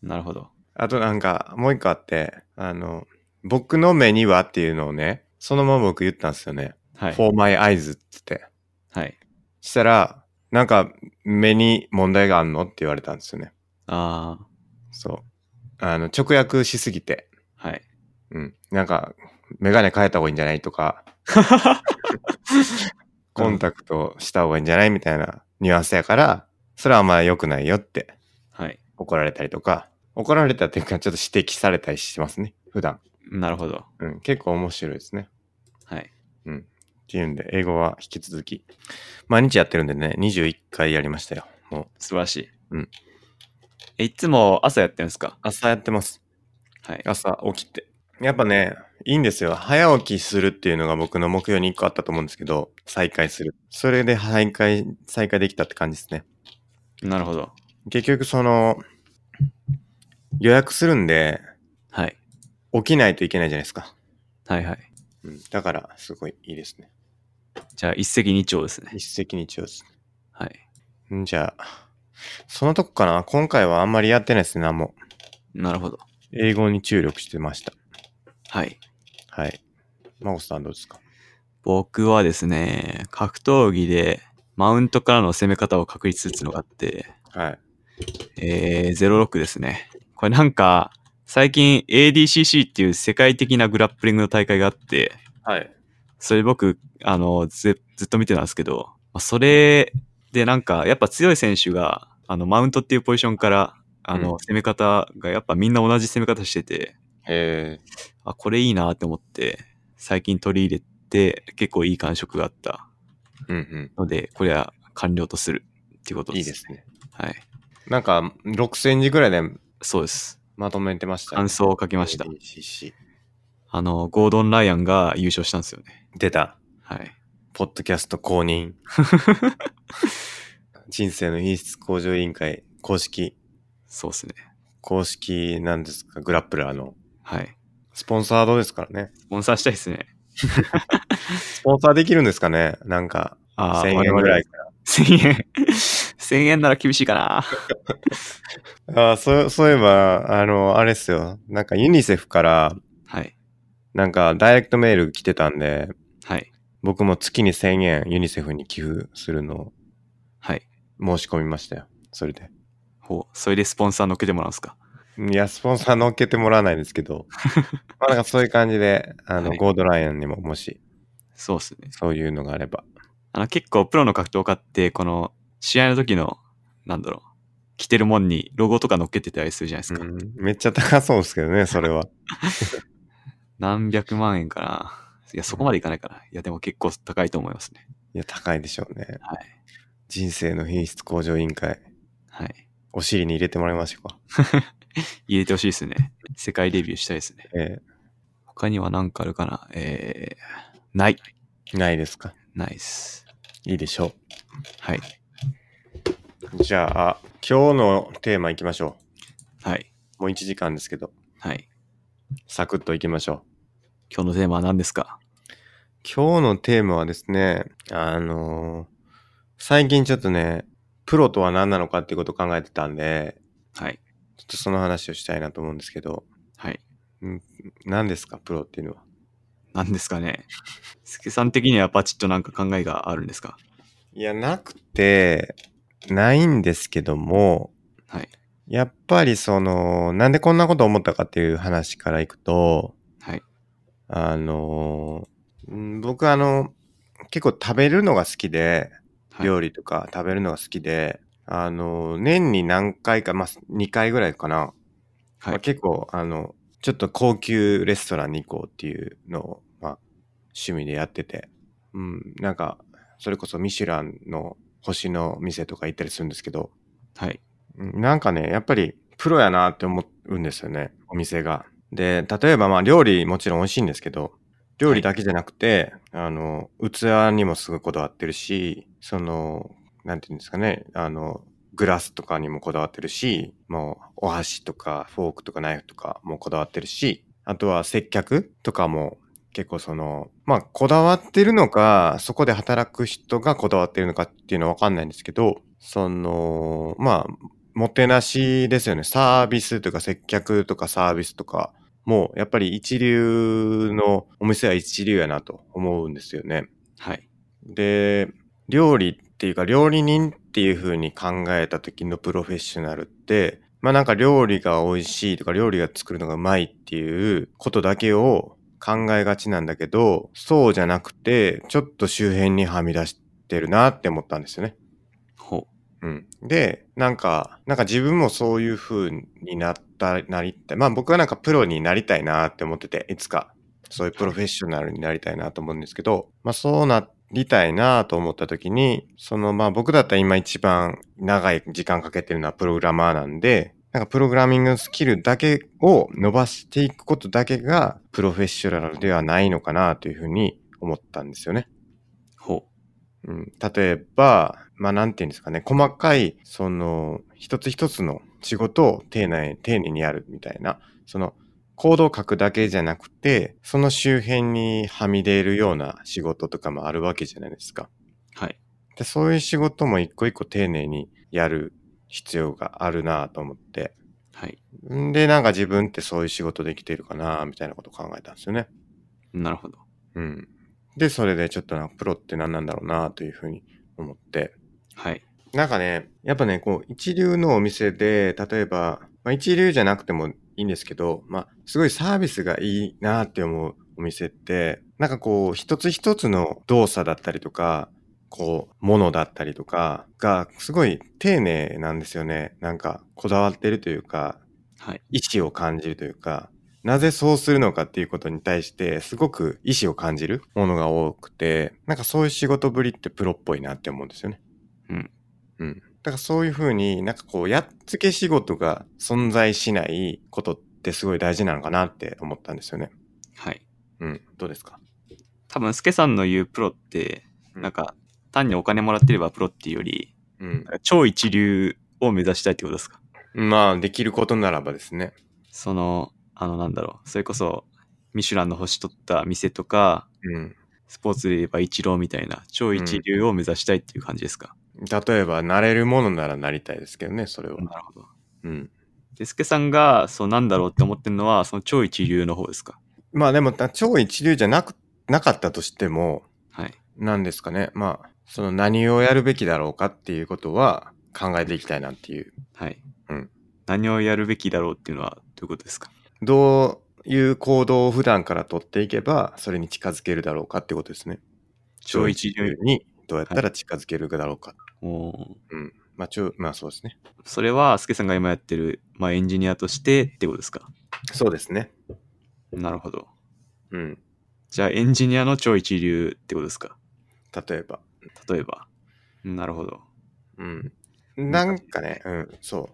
[SPEAKER 2] なるほど。
[SPEAKER 1] あとなんか、もう一個あって、あの、僕の目にはっていうのをね、そのまま僕言ったんですよね。
[SPEAKER 2] はい。
[SPEAKER 1] for my eyes って言って。
[SPEAKER 2] はい。
[SPEAKER 1] したら、なんか、目に問題があんのって言われたんですよね。
[SPEAKER 2] あ
[SPEAKER 1] そう。あの、直訳しすぎて。
[SPEAKER 2] あ、はい。
[SPEAKER 1] うん。なんか、メガネ変えた方がいいんじゃないとか、コンタクトした方がいいんじゃないみたいなニュアンスやから、それはあんま良くないよって
[SPEAKER 2] はい。
[SPEAKER 1] 怒られたりとか、怒られたっていうかちょっと指摘されたりしてますね。普段。
[SPEAKER 2] なるほど。
[SPEAKER 1] うん。結構面白いですね。
[SPEAKER 2] はい。
[SPEAKER 1] っていうんで、英語は引き続き。毎日やってるんでね、21回やりましたよ。もう、
[SPEAKER 2] 素晴らしい。
[SPEAKER 1] うん。
[SPEAKER 2] え、いつも朝やってるんですか？
[SPEAKER 1] 朝やってます。
[SPEAKER 2] はい。
[SPEAKER 1] 朝起きて。やっぱね、いいんですよ。早起きするっていうのが僕の目標に一個あったと思うんですけど、再開する。それで再開、再開できたって感じですね。
[SPEAKER 2] なるほど。
[SPEAKER 1] 結局その、予約するんで、
[SPEAKER 2] はい。
[SPEAKER 1] 起きないといけないじゃないですか。
[SPEAKER 2] はいはい。
[SPEAKER 1] うん。だから、すごいいいですね。
[SPEAKER 2] じゃあ、一石二鳥ですね。
[SPEAKER 1] 一石二鳥です。
[SPEAKER 2] はい。
[SPEAKER 1] んじゃあ、そのとこかな今回はあんまりやってないですね、何も。
[SPEAKER 2] なるほど。
[SPEAKER 1] 英語に注力してました。
[SPEAKER 2] はい。
[SPEAKER 1] はい。マゴさんどうですか？
[SPEAKER 2] 僕はですね、格闘技でマウントからの攻め方を確立するのがあって、
[SPEAKER 1] はい。
[SPEAKER 2] えー、06ですね。これなんか、最近 ADCC っていう世界的なグラップリングの大会があって、
[SPEAKER 1] はい。
[SPEAKER 2] それ僕、あの、ずずっと見てたんですけど、まあそれでなんか、やっぱ強い選手が、あの、マウントっていうポジションから、あの、
[SPEAKER 1] うん
[SPEAKER 2] 攻め方がやっぱみんな同じ攻め方してて、
[SPEAKER 1] え
[SPEAKER 2] あ、これいいなって思って、最近取り入れて、結構いい感触があった
[SPEAKER 1] ー、うんうん。
[SPEAKER 2] ので、これは完了とするっていうことです。
[SPEAKER 1] いいですね。
[SPEAKER 2] はい。
[SPEAKER 1] なんか、6センチぐらいで
[SPEAKER 2] そうです。
[SPEAKER 1] まとめてましたね。
[SPEAKER 2] 感想を書きました。
[SPEAKER 1] ADCC
[SPEAKER 2] あの、ゴードン・ライアンが優勝したんですよね。
[SPEAKER 1] 出た。
[SPEAKER 2] はい。
[SPEAKER 1] ポッドキャスト公認。人生の品質向上委員会公式、
[SPEAKER 2] そうですね。
[SPEAKER 1] 公式なんですか、グラップラーの。
[SPEAKER 2] はい。
[SPEAKER 1] スポンサードですからね。
[SPEAKER 2] スポンサーしたいですね。
[SPEAKER 1] スポンサーできるんですかね？なんか、
[SPEAKER 2] あー
[SPEAKER 1] 1000円ぐらい。か
[SPEAKER 2] 1000円。1000円なら厳しいかな。
[SPEAKER 1] ら。あーそう、そういえば、あの、あれっすよ。なんかユニセフから、
[SPEAKER 2] はい。
[SPEAKER 1] なんかダイレクトメール来てたんで、
[SPEAKER 2] はい。
[SPEAKER 1] 僕も月に1000円ユニセフに寄付するのを
[SPEAKER 2] はい。
[SPEAKER 1] 申し込みましたよ。それで。
[SPEAKER 2] ほう。それでスポンサー乗っけてもらうんですか？
[SPEAKER 1] いや、スポンサー乗っけてもらわないですけど、まあなんかそういう感じで、あの、
[SPEAKER 2] はい
[SPEAKER 1] ゴードライアンにももし、
[SPEAKER 2] そうですね。
[SPEAKER 1] そういうのがあれば。
[SPEAKER 2] あの、結構プロの格闘家って、この、試合の時の、なんだろう、着てるもんにロゴとか乗っけてたりするじゃないですか。
[SPEAKER 1] うん、めっちゃ高そうですけどね、それは。
[SPEAKER 2] 何百万円かな。いや、そこまでいかないかな。いや、でも結構高いと思いますね。
[SPEAKER 1] いや、高いでしょうね。
[SPEAKER 2] はい。
[SPEAKER 1] 人生の品質向上委員会、
[SPEAKER 2] はい。
[SPEAKER 1] お尻に入れてもらいましょうか。
[SPEAKER 2] 入れてほしいですね。世界デビューしたいですね。
[SPEAKER 1] え
[SPEAKER 2] 他には何かあるかな？えー、ない。
[SPEAKER 1] ーないですか？
[SPEAKER 2] ないです。
[SPEAKER 1] いいでしょ
[SPEAKER 2] はい。
[SPEAKER 1] う。じゃあ、今日のテーマいきましょ
[SPEAKER 2] はい。
[SPEAKER 1] う。もう1時間ですけど、
[SPEAKER 2] はい。
[SPEAKER 1] サクッといきましょ
[SPEAKER 2] 今日のテーマは何ですか？
[SPEAKER 1] う。今日のテーマはですね、あのー最近ちょっとね、プロとは何なのかっていうことを考えてたんで、
[SPEAKER 2] はい。
[SPEAKER 1] ちょっとその話をしたいなと思うんですけど、
[SPEAKER 2] はい。
[SPEAKER 1] 何ですか、プロっていうのは。
[SPEAKER 2] 何ですかねスケさん的にはパチッとなんか考えがあるんですか？
[SPEAKER 1] いや、なくて、ないんですけども、
[SPEAKER 2] はい。
[SPEAKER 1] やっぱりその、なんでこんなこと思ったかっていう話からいくと、
[SPEAKER 2] はい。
[SPEAKER 1] あの僕あの、結構食べるのが好きで、
[SPEAKER 2] はい。
[SPEAKER 1] 料理とか食べるのが好きで、あの、年に何回か、まあ、2回ぐらいかな。まあ、
[SPEAKER 2] はい。
[SPEAKER 1] 結構、あの、ちょっと高級レストランに行こうっていうのを、まあ、趣味でやってて、うん、なんか、それこそミシュランの星の店とか行ったりするんですけど、
[SPEAKER 2] はい。
[SPEAKER 1] うん。なんかね、やっぱりプロやなって思うんですよね、お店が。で、例えばまあ料理もちろん美味しいんですけど、料理だけじゃなくて、あの、器にもすごいこだわってるし、その、なんていうんですかね、あの、グラスとかにもこだわってるし、もうお箸とかフォークとかナイフとかもこだわってるし、あとは接客とかも結構その、まあこだわってるのか、そこで働く人がこだわってるのかっていうのはわかんないんですけど、その、まあ、もてなしですよね。サービスとか接客とかサービスとか、もうやっぱり一流のお店は一流やなと思うんですよね。
[SPEAKER 2] はい。
[SPEAKER 1] で、料理っていうか料理人っていう風に考えた時のプロフェッショナルって、まあなんか料理が美味しいとか料理が作るのがうまいっていうことだけを考えがちなんだけど、そうじゃなくて、ちょっと周辺にはみ出してるなって思ったんですよね。
[SPEAKER 2] ほ
[SPEAKER 1] うん。で、なんか、なんか自分もそういう風になった、なりたい。まあ僕はなんかプロになりたいなって思ってて、いつか。そういうプロフェッショナルになりたいなと思うんですけど、まあそうなりたいなと思った時に、そのまあ僕だったら今一番長い時間かけてるのはプログラマーなんで、なんかプログラミングスキルだけを伸ばしていくことだけがプロフェッショナルではないのかなというふうに思ったんですよね。
[SPEAKER 2] う。ほ
[SPEAKER 1] うん、例えば、まあなんていうんですかね、細かい、その、一つ一つの仕事を丁寧丁寧にやるみたいな、その、コードを書くだけじゃなくて、その周辺にはみ出るような仕事とかもあるわけじゃないですか。
[SPEAKER 2] う。はい。
[SPEAKER 1] で、そういう仕事も一個一個丁寧にやる必要があるなと思って。
[SPEAKER 2] はい。
[SPEAKER 1] んで、なんか自分ってそういう仕事できてるかなみたいなことを考えたんですよね。
[SPEAKER 2] なるほど。
[SPEAKER 1] うん。で、それでちょっとなんかプロって何なんだろうなというふうに思って。
[SPEAKER 2] はい。
[SPEAKER 1] なんかね、やっぱね、こう、一流のお店で、例えば、まあ、一流じゃなくてもいいんですけど、まあ、すごいサービスがいいなって思うお店って、なんかこう、一つ一つの動作だったりとか、こう、ものだったりとかが、すごい丁寧なんですよね。なんか、こだわってるというか、
[SPEAKER 2] はい。
[SPEAKER 1] 意志を感じるというか、なぜそうするのかっていうことに対して、すごく意志を感じるものが多くて、なんかそういう仕事ぶりってプロっぽいなって思うんですよね。
[SPEAKER 2] うん。
[SPEAKER 1] うん。だからそういうふうになんかこう、やっつけ仕事が存在しないことってすごい大事なのかなって思ったんですよね。
[SPEAKER 2] はい。
[SPEAKER 1] うん。どうですか？
[SPEAKER 2] 多分、スケさんの言うプロって、
[SPEAKER 1] うん
[SPEAKER 2] なんか、単にお金もらってればプロっていうより、
[SPEAKER 1] うん
[SPEAKER 2] 超一流を目指したいってことですか？
[SPEAKER 1] まあ、できることならばですね。
[SPEAKER 2] その、あの、なんだろう。それこそ、ミシュランの星取った店とか、
[SPEAKER 1] うん。
[SPEAKER 2] スポーツで言えばイチローみたいな、超一流を目指したいっていう感じですか、
[SPEAKER 1] 例えば、なれるものならなりたいですけどね、それは。
[SPEAKER 2] なるほど。
[SPEAKER 1] うん。
[SPEAKER 2] で、スケさんが、そうなんだろうって思ってるのは、その超一流の方ですか？
[SPEAKER 1] まあでも、超一流じゃなく、なかったとしても、
[SPEAKER 2] はい。
[SPEAKER 1] なんですかね。まあ、その何をやるべきだろうかっていうことは考えていきたいなっていう。
[SPEAKER 2] はい。
[SPEAKER 1] うん
[SPEAKER 2] 何をやるべきだろうっていうのはどういうことですか？
[SPEAKER 1] どういう行動を普段から取っていけば、それに近づけるだろうかってことですね。
[SPEAKER 2] 超一流
[SPEAKER 1] にどうやったら近づけるだろうか。
[SPEAKER 2] おー
[SPEAKER 1] うん。まあ、超、まあそうですね。
[SPEAKER 2] それは、スケさんが今やってる、まあ、エンジニアとしてってことですか？
[SPEAKER 1] そうですね。
[SPEAKER 2] なるほど。
[SPEAKER 1] うん。
[SPEAKER 2] じゃあ、エンジニアの超一流ってことですか？
[SPEAKER 1] 例えば。
[SPEAKER 2] 例えば。なるほど。
[SPEAKER 1] うん。なんかね、うん、そ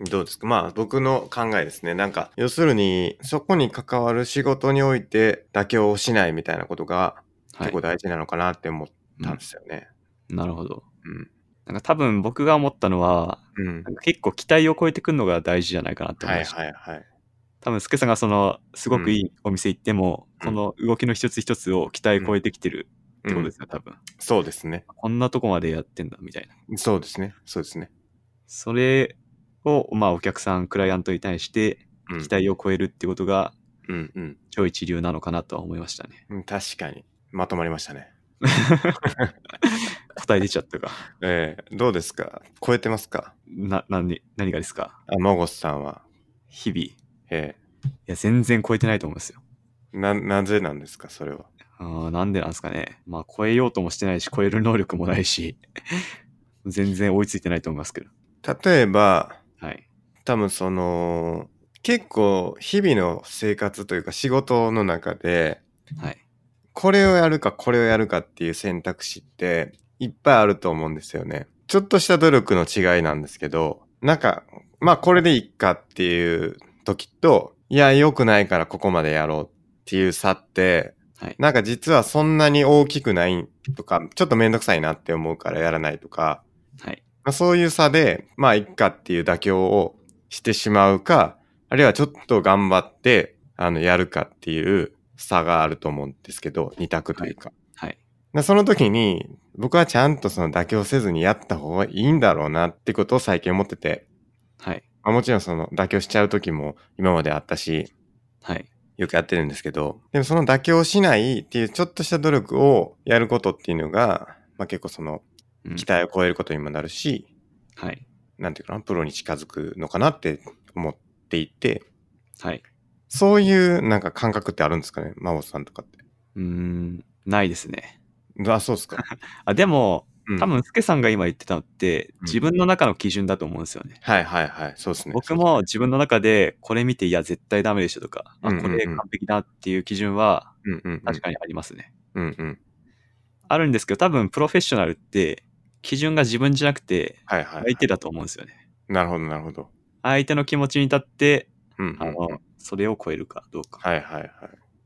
[SPEAKER 1] う。どうですか？まあ僕の考えですね。なんか、要するに、そこに関わる仕事において妥協をしないみたいなことが
[SPEAKER 2] はい
[SPEAKER 1] 結構。大事なのかなって思ったんですよね。
[SPEAKER 2] なるほど。
[SPEAKER 1] うん。
[SPEAKER 2] なんか多分僕が思ったのは、
[SPEAKER 1] うん。
[SPEAKER 2] 結構期待を超えてくるのが大事じゃないかなって思
[SPEAKER 1] はいい
[SPEAKER 2] ました。
[SPEAKER 1] はいはい。
[SPEAKER 2] 多分、スケさんがその、すごくいいお店行っても、
[SPEAKER 1] うん
[SPEAKER 2] この動きの一つ一つを期待を超えてきてるってこと
[SPEAKER 1] うん
[SPEAKER 2] ですよ、多分。
[SPEAKER 1] そうですね。
[SPEAKER 2] こんなとこまでやってんだ、みたいな。
[SPEAKER 1] そうですね。そうですね。
[SPEAKER 2] それを、まあ、お客さん、クライアントに対して、
[SPEAKER 1] うん
[SPEAKER 2] 期待を超えるってことが、
[SPEAKER 1] うんうん
[SPEAKER 2] 超一流なのかなとは思いましたね。
[SPEAKER 1] うん。確かに。まとまりましたね。
[SPEAKER 2] 答え出ちゃったか。
[SPEAKER 1] ええどうですか？超えてますか？
[SPEAKER 2] な、何、何がですか？
[SPEAKER 1] あ、マゴスさんは。
[SPEAKER 2] 日々。い
[SPEAKER 1] え
[SPEAKER 2] や、全然超えてないと思いますよ。
[SPEAKER 1] えな、なぜなんですか？それは。
[SPEAKER 2] あーなんでなんですかね。まあ、超えようともしてないし、超える能力もないし、全然追いついてないと思いますけど。
[SPEAKER 1] 例えば、
[SPEAKER 2] はい。
[SPEAKER 1] 多分その、結構日々の生活というか仕事の中で、
[SPEAKER 2] はい。
[SPEAKER 1] これをやるかこれをやるかっていう選択肢っていっぱいあると思うんですよね。ちょっとした努力の違いなんですけど、なんか、まあこれでいいかっていう時と、いや、良くないからここまでやろうっていう差って、
[SPEAKER 2] はい。
[SPEAKER 1] なんか実はそんなに大きくないとか、ちょっとめんどくさいなって思うからやらないとか、
[SPEAKER 2] はい。
[SPEAKER 1] まあ、そういう差で、まあ、いっかっていう妥協をしてしまうか、あるいはちょっと頑張って、あの、やるかっていう差があると思うんですけど、二択というか。
[SPEAKER 2] はい。
[SPEAKER 1] でその時に、僕はちゃんとその妥協せずにやった方がいいんだろうなってことを最近思ってて、
[SPEAKER 2] はい。
[SPEAKER 1] まあ、もちろんその妥協しちゃう時も今まであったし、
[SPEAKER 2] はい。
[SPEAKER 1] よくやってるんですけど、でもその妥協しないっていうちょっとした努力をやることっていうのが、まあ結構その
[SPEAKER 2] うん
[SPEAKER 1] 期待を超えることにもなるし、
[SPEAKER 2] はい。
[SPEAKER 1] なんていうかな、プロに近づくのかなって思っていて、
[SPEAKER 2] はい。
[SPEAKER 1] そういうなんか感覚ってあるんですかね、真帆さんとかって。
[SPEAKER 2] うーん、ないですね。
[SPEAKER 1] あ、そうですか。
[SPEAKER 2] あ、でも、
[SPEAKER 1] うん
[SPEAKER 2] 多分、スケさんが今言ってたのって、
[SPEAKER 1] うん
[SPEAKER 2] 自分の中の基準だと思うんですよね。
[SPEAKER 1] はいはいはい、そうですね。
[SPEAKER 2] 僕も自分の中で、これ見て、いや、絶対ダメでしょとか、あ、
[SPEAKER 1] うんうんうん
[SPEAKER 2] これ完璧だっていう基準は。確かにありますね。
[SPEAKER 1] うんうん。
[SPEAKER 2] あるんですけど、多分、プロフェッショナルって、基準が自分じゃなくて、
[SPEAKER 1] はいはい。
[SPEAKER 2] 相手だと思うんですよね。
[SPEAKER 1] なるほどなるほど。
[SPEAKER 2] 相手の気持ちに立って、
[SPEAKER 1] うんうんうん。
[SPEAKER 2] あの、それを超えるかどうか。
[SPEAKER 1] はいはいはい。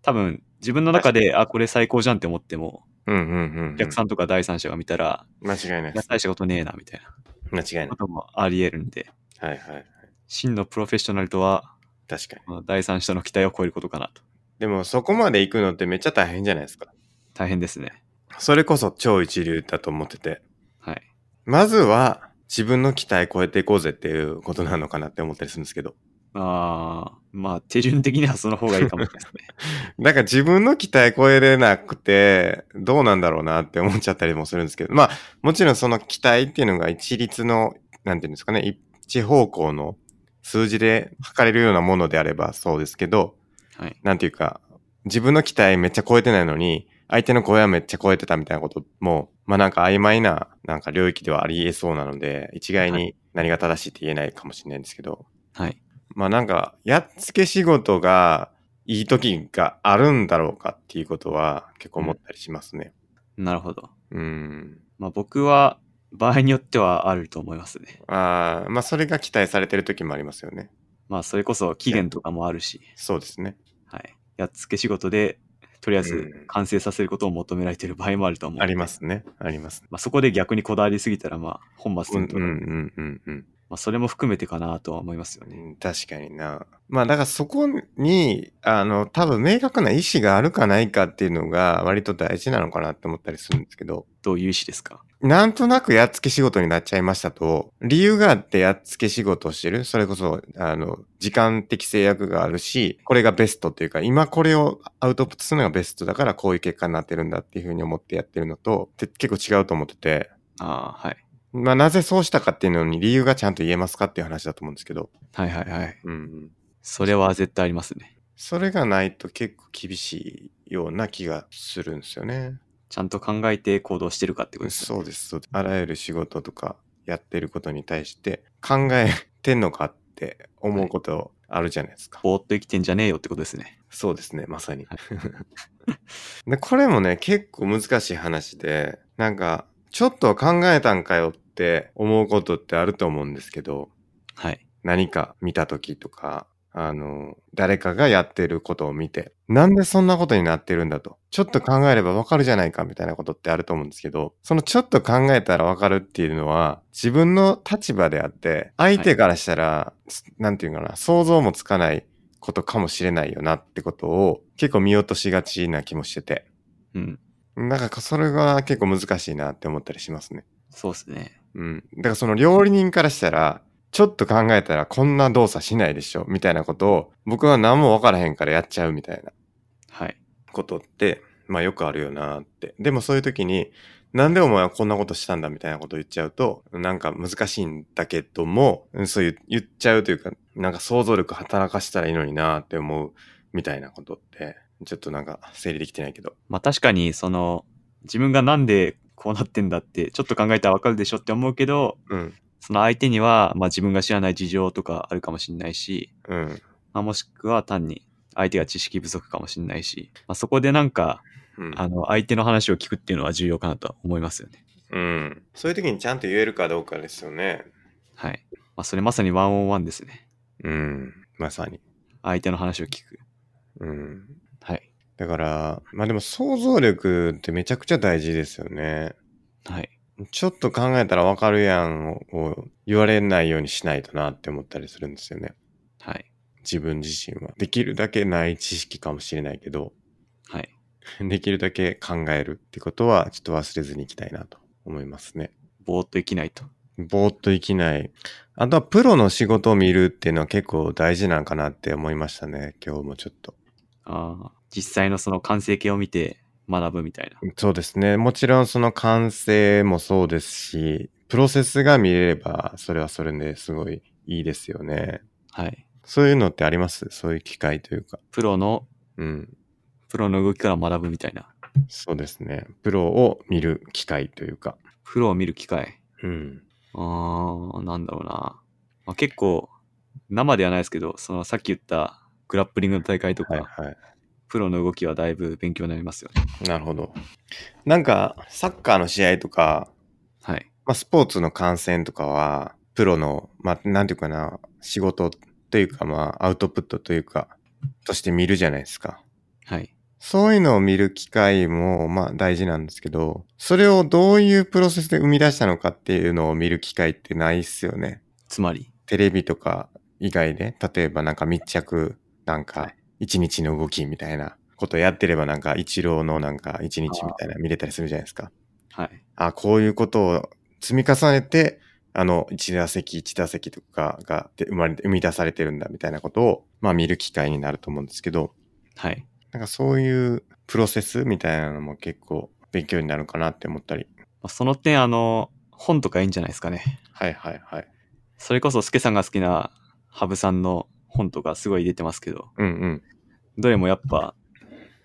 [SPEAKER 2] 多分、自分の中で、あ、これ最高じゃんって思っても、
[SPEAKER 1] うんうんうんうん。
[SPEAKER 2] お客さんとか第三者が見たら、
[SPEAKER 1] 間違いないです。
[SPEAKER 2] 大したことねえな、みたいな
[SPEAKER 1] 間違いない。
[SPEAKER 2] こともあり得るんで、
[SPEAKER 1] はいはいはい。
[SPEAKER 2] 真のプロフェッショナルとは、
[SPEAKER 1] 確かに。
[SPEAKER 2] まあ第三者の期待を超えることかなと。
[SPEAKER 1] でもそこまで行くのってめっちゃ大変じゃないですか。
[SPEAKER 2] 大変ですね。
[SPEAKER 1] それこそ超一流だと思ってて。
[SPEAKER 2] はい。
[SPEAKER 1] まずは自分の期待超えていこうぜっていうことなのかなって思ったりするんですけど。
[SPEAKER 2] ああ、まあ、手順的にはその方がいいかもしれないですね。
[SPEAKER 1] なんか自分の期待超えれなくて、どうなんだろうなって思っちゃったりもするんですけど。まあ、もちろんその期待っていうのが一律の、なんていうんですかね、一方向の数字で測れるようなものであればそうですけど、
[SPEAKER 2] はい。
[SPEAKER 1] なんていうか、自分の期待めっちゃ超えてないのに、相手の声はめっちゃ超えてたみたいなことも、まあなんか曖昧な、なんか領域ではあり得そうなので、一概
[SPEAKER 2] は
[SPEAKER 1] に何が正しいって言えないかもしれないんですけど、
[SPEAKER 2] はい。
[SPEAKER 1] まあなんか、やっつけ仕事がいい時があるんだろうかっていうことは結構思ったりしますね。
[SPEAKER 2] なるほど。
[SPEAKER 1] うん。
[SPEAKER 2] まあ、僕は、場合によってはあると思いますね。
[SPEAKER 1] ああ、まあそれが期待されてる時もありますよね。
[SPEAKER 2] まあ、それこそ期限とかもあるし、
[SPEAKER 1] そうですね。
[SPEAKER 2] はい。やっつけ仕事で、とりあえず
[SPEAKER 1] うん
[SPEAKER 2] 完成させることを求められている場合もあると思う。
[SPEAKER 1] ありま。すね。あります。
[SPEAKER 2] まあ、そこで逆にこだわりすぎたら、まあ、本末
[SPEAKER 1] うん
[SPEAKER 2] 転倒だ、
[SPEAKER 1] うんうんうんうん。
[SPEAKER 2] まあ、それも含めてかなとは思いますよね。
[SPEAKER 1] うん確かにな。まあだからそこに、あの、多分明確な意思があるかないかっていうのが割と大事なのかなって思ったりするんですけど、
[SPEAKER 2] どういう意思ですか？
[SPEAKER 1] なんとなくやっつけ仕事になっちゃいましたと、理由があってやっつけ仕事をしてる。それこそ、あの、時間的制約があるし、これがベストっていうか、今これをアウトプットするのがベストだからこういう結果になってるんだっていうふうに思ってやってるのと、結構違うと思ってて、
[SPEAKER 2] ああ、はい。
[SPEAKER 1] まあなぜそうしたかっていうのに理由がちゃんと言えますかっていう話だと思うんですけど、
[SPEAKER 2] はいはいはい。
[SPEAKER 1] うんうん。
[SPEAKER 2] それは絶対ありますね。
[SPEAKER 1] それがないと結構厳しいような気がするんですよね。
[SPEAKER 2] ちゃんと考えて行動してるかってことですよね。
[SPEAKER 1] そうです、そうです。あらゆる仕事とかやってることに対して考えてんのかって思うことあるじゃないですか。
[SPEAKER 2] ぼーっと生きてんじゃねえよってことですね。
[SPEAKER 1] そうですね、まさに
[SPEAKER 2] は。
[SPEAKER 1] で、これもね、結構難しい話で、なんか、ちょっと考えたんかよって思うことってあると思うんですけど、
[SPEAKER 2] はい。
[SPEAKER 1] 何か見た時とか、あの、誰かがやってることを見て、なんでそんなことになってるんだと。ちょっと考えればわかるじゃないかみたいなことってあると思うんですけど、そのちょっと考えたらわかるっていうのは、自分の立場であって、相手からしたら、なんていうかな、想像もつかないことかもしれないよなってことを結構見落としがちな気もしてて。
[SPEAKER 2] うん。
[SPEAKER 1] なんかそれが結構難しいなって思ったりしますね。
[SPEAKER 2] そうですね。
[SPEAKER 1] うん。だからその料理人からしたら、ちょっと考えたらこんな動作しないでしょみたいなことを僕は何もわからへんからやっちゃうみたいな
[SPEAKER 2] はい。
[SPEAKER 1] ことって、まあよくあるよなって。でもそういう時に、なんでお前はこんなことしたんだみたいなことを言っちゃうと、なんか難しいんだけども、うんそういう言っちゃうというか、なんか想像力働かしたらいいのになって思うみたいなことって、ちょっとなんか整理できてないけど。
[SPEAKER 2] まあ確かに、その、自分がなんでこうなってんだって、ちょっと考えたらわかるでしょって思うけど、
[SPEAKER 1] うん。
[SPEAKER 2] その相手には、まあ自分が知らない事情とかあるかもしれないし、
[SPEAKER 1] うん。
[SPEAKER 2] まあもしくは単に相手が知識不足かもしれないし、まあそこでなんか、
[SPEAKER 1] うん。
[SPEAKER 2] あの、相手の話を聞くっていうのは重要かなとは思いますよね。
[SPEAKER 1] うん。そういう時にちゃんと言えるかどうかですよね。
[SPEAKER 2] はい。まあそれまさにワンオンワンですね。
[SPEAKER 1] うん。まさに。
[SPEAKER 2] 相手の話を聞く。
[SPEAKER 1] うん。
[SPEAKER 2] はい。
[SPEAKER 1] だから、まあでも想像力ってめちゃくちゃ大事ですよね。
[SPEAKER 2] はい。
[SPEAKER 1] ちょっと考えたらわかるやんを言われないようにしないとなって思ったりするんですよね。
[SPEAKER 2] はい。
[SPEAKER 1] 自分自身は。できるだけない知識かもしれないけど、
[SPEAKER 2] はい。
[SPEAKER 1] できるだけ考えるってことはちょっと忘れずにいきたいなと思いますね。
[SPEAKER 2] ぼーっと生きないと。
[SPEAKER 1] ぼーっと生きない。あとはプロの仕事を見るっていうのは結構大事なんかなって思いましたね。今日もちょっと。
[SPEAKER 2] ああ、実際のその完成形を見て学ぶみたいな。
[SPEAKER 1] そうですね。もちろんその完成もそうですし、プロセスが見れればそれはそれですごいいいですよね。
[SPEAKER 2] はい。
[SPEAKER 1] そういうのってあります？そういう機会というか。
[SPEAKER 2] プロの、
[SPEAKER 1] うん。
[SPEAKER 2] プロの動きから学ぶみたいな。
[SPEAKER 1] そうですね。プロを見る機会というか。
[SPEAKER 2] プロを見る機会。
[SPEAKER 1] うん。
[SPEAKER 2] ああ、なんだろうな。まあ、結構、生ではないですけど、そのさっき言ったグラップリングの大会とか、
[SPEAKER 1] はいはい。
[SPEAKER 2] プロの動きはだいぶ勉強になりますよね。
[SPEAKER 1] なるほど。なんか、サッカーの試合とか、
[SPEAKER 2] はい。
[SPEAKER 1] まあ、スポーツの観戦とかは、プロの、まあ、なんていうかな、仕事というか、まあ、アウトプットというか、として見るじゃないですか。
[SPEAKER 2] はい。
[SPEAKER 1] そういうのを見る機会も、まあ、大事なんですけど、それをどういうプロセスで生み出したのかっていうのを見る機会ってないっすよね。
[SPEAKER 2] つまり、
[SPEAKER 1] テレビとか以外で、例えばなんか密着、なんか
[SPEAKER 2] はい、
[SPEAKER 1] 一日の動きみたいなことやってれば、なんか、一郎のなんか、一日みたいな見れたりするじゃないですか。
[SPEAKER 2] はい。
[SPEAKER 1] あ、こういうことを積み重ねて、あの、一打席一打席とかがで生まれて、生み出されてるんだみたいなことを、まあ見る機会になると思うんですけど、
[SPEAKER 2] はい。
[SPEAKER 1] なんかそういうプロセスみたいなのも結構勉強になるかなって思ったり。
[SPEAKER 2] まあ、その点、あの、本とかいいんじゃないですかね。
[SPEAKER 1] はいはいはい。
[SPEAKER 2] それこそ、スケさんが好きな羽生さんの本とかすごい出てますけど、
[SPEAKER 1] うんうん。
[SPEAKER 2] どれもやっぱ、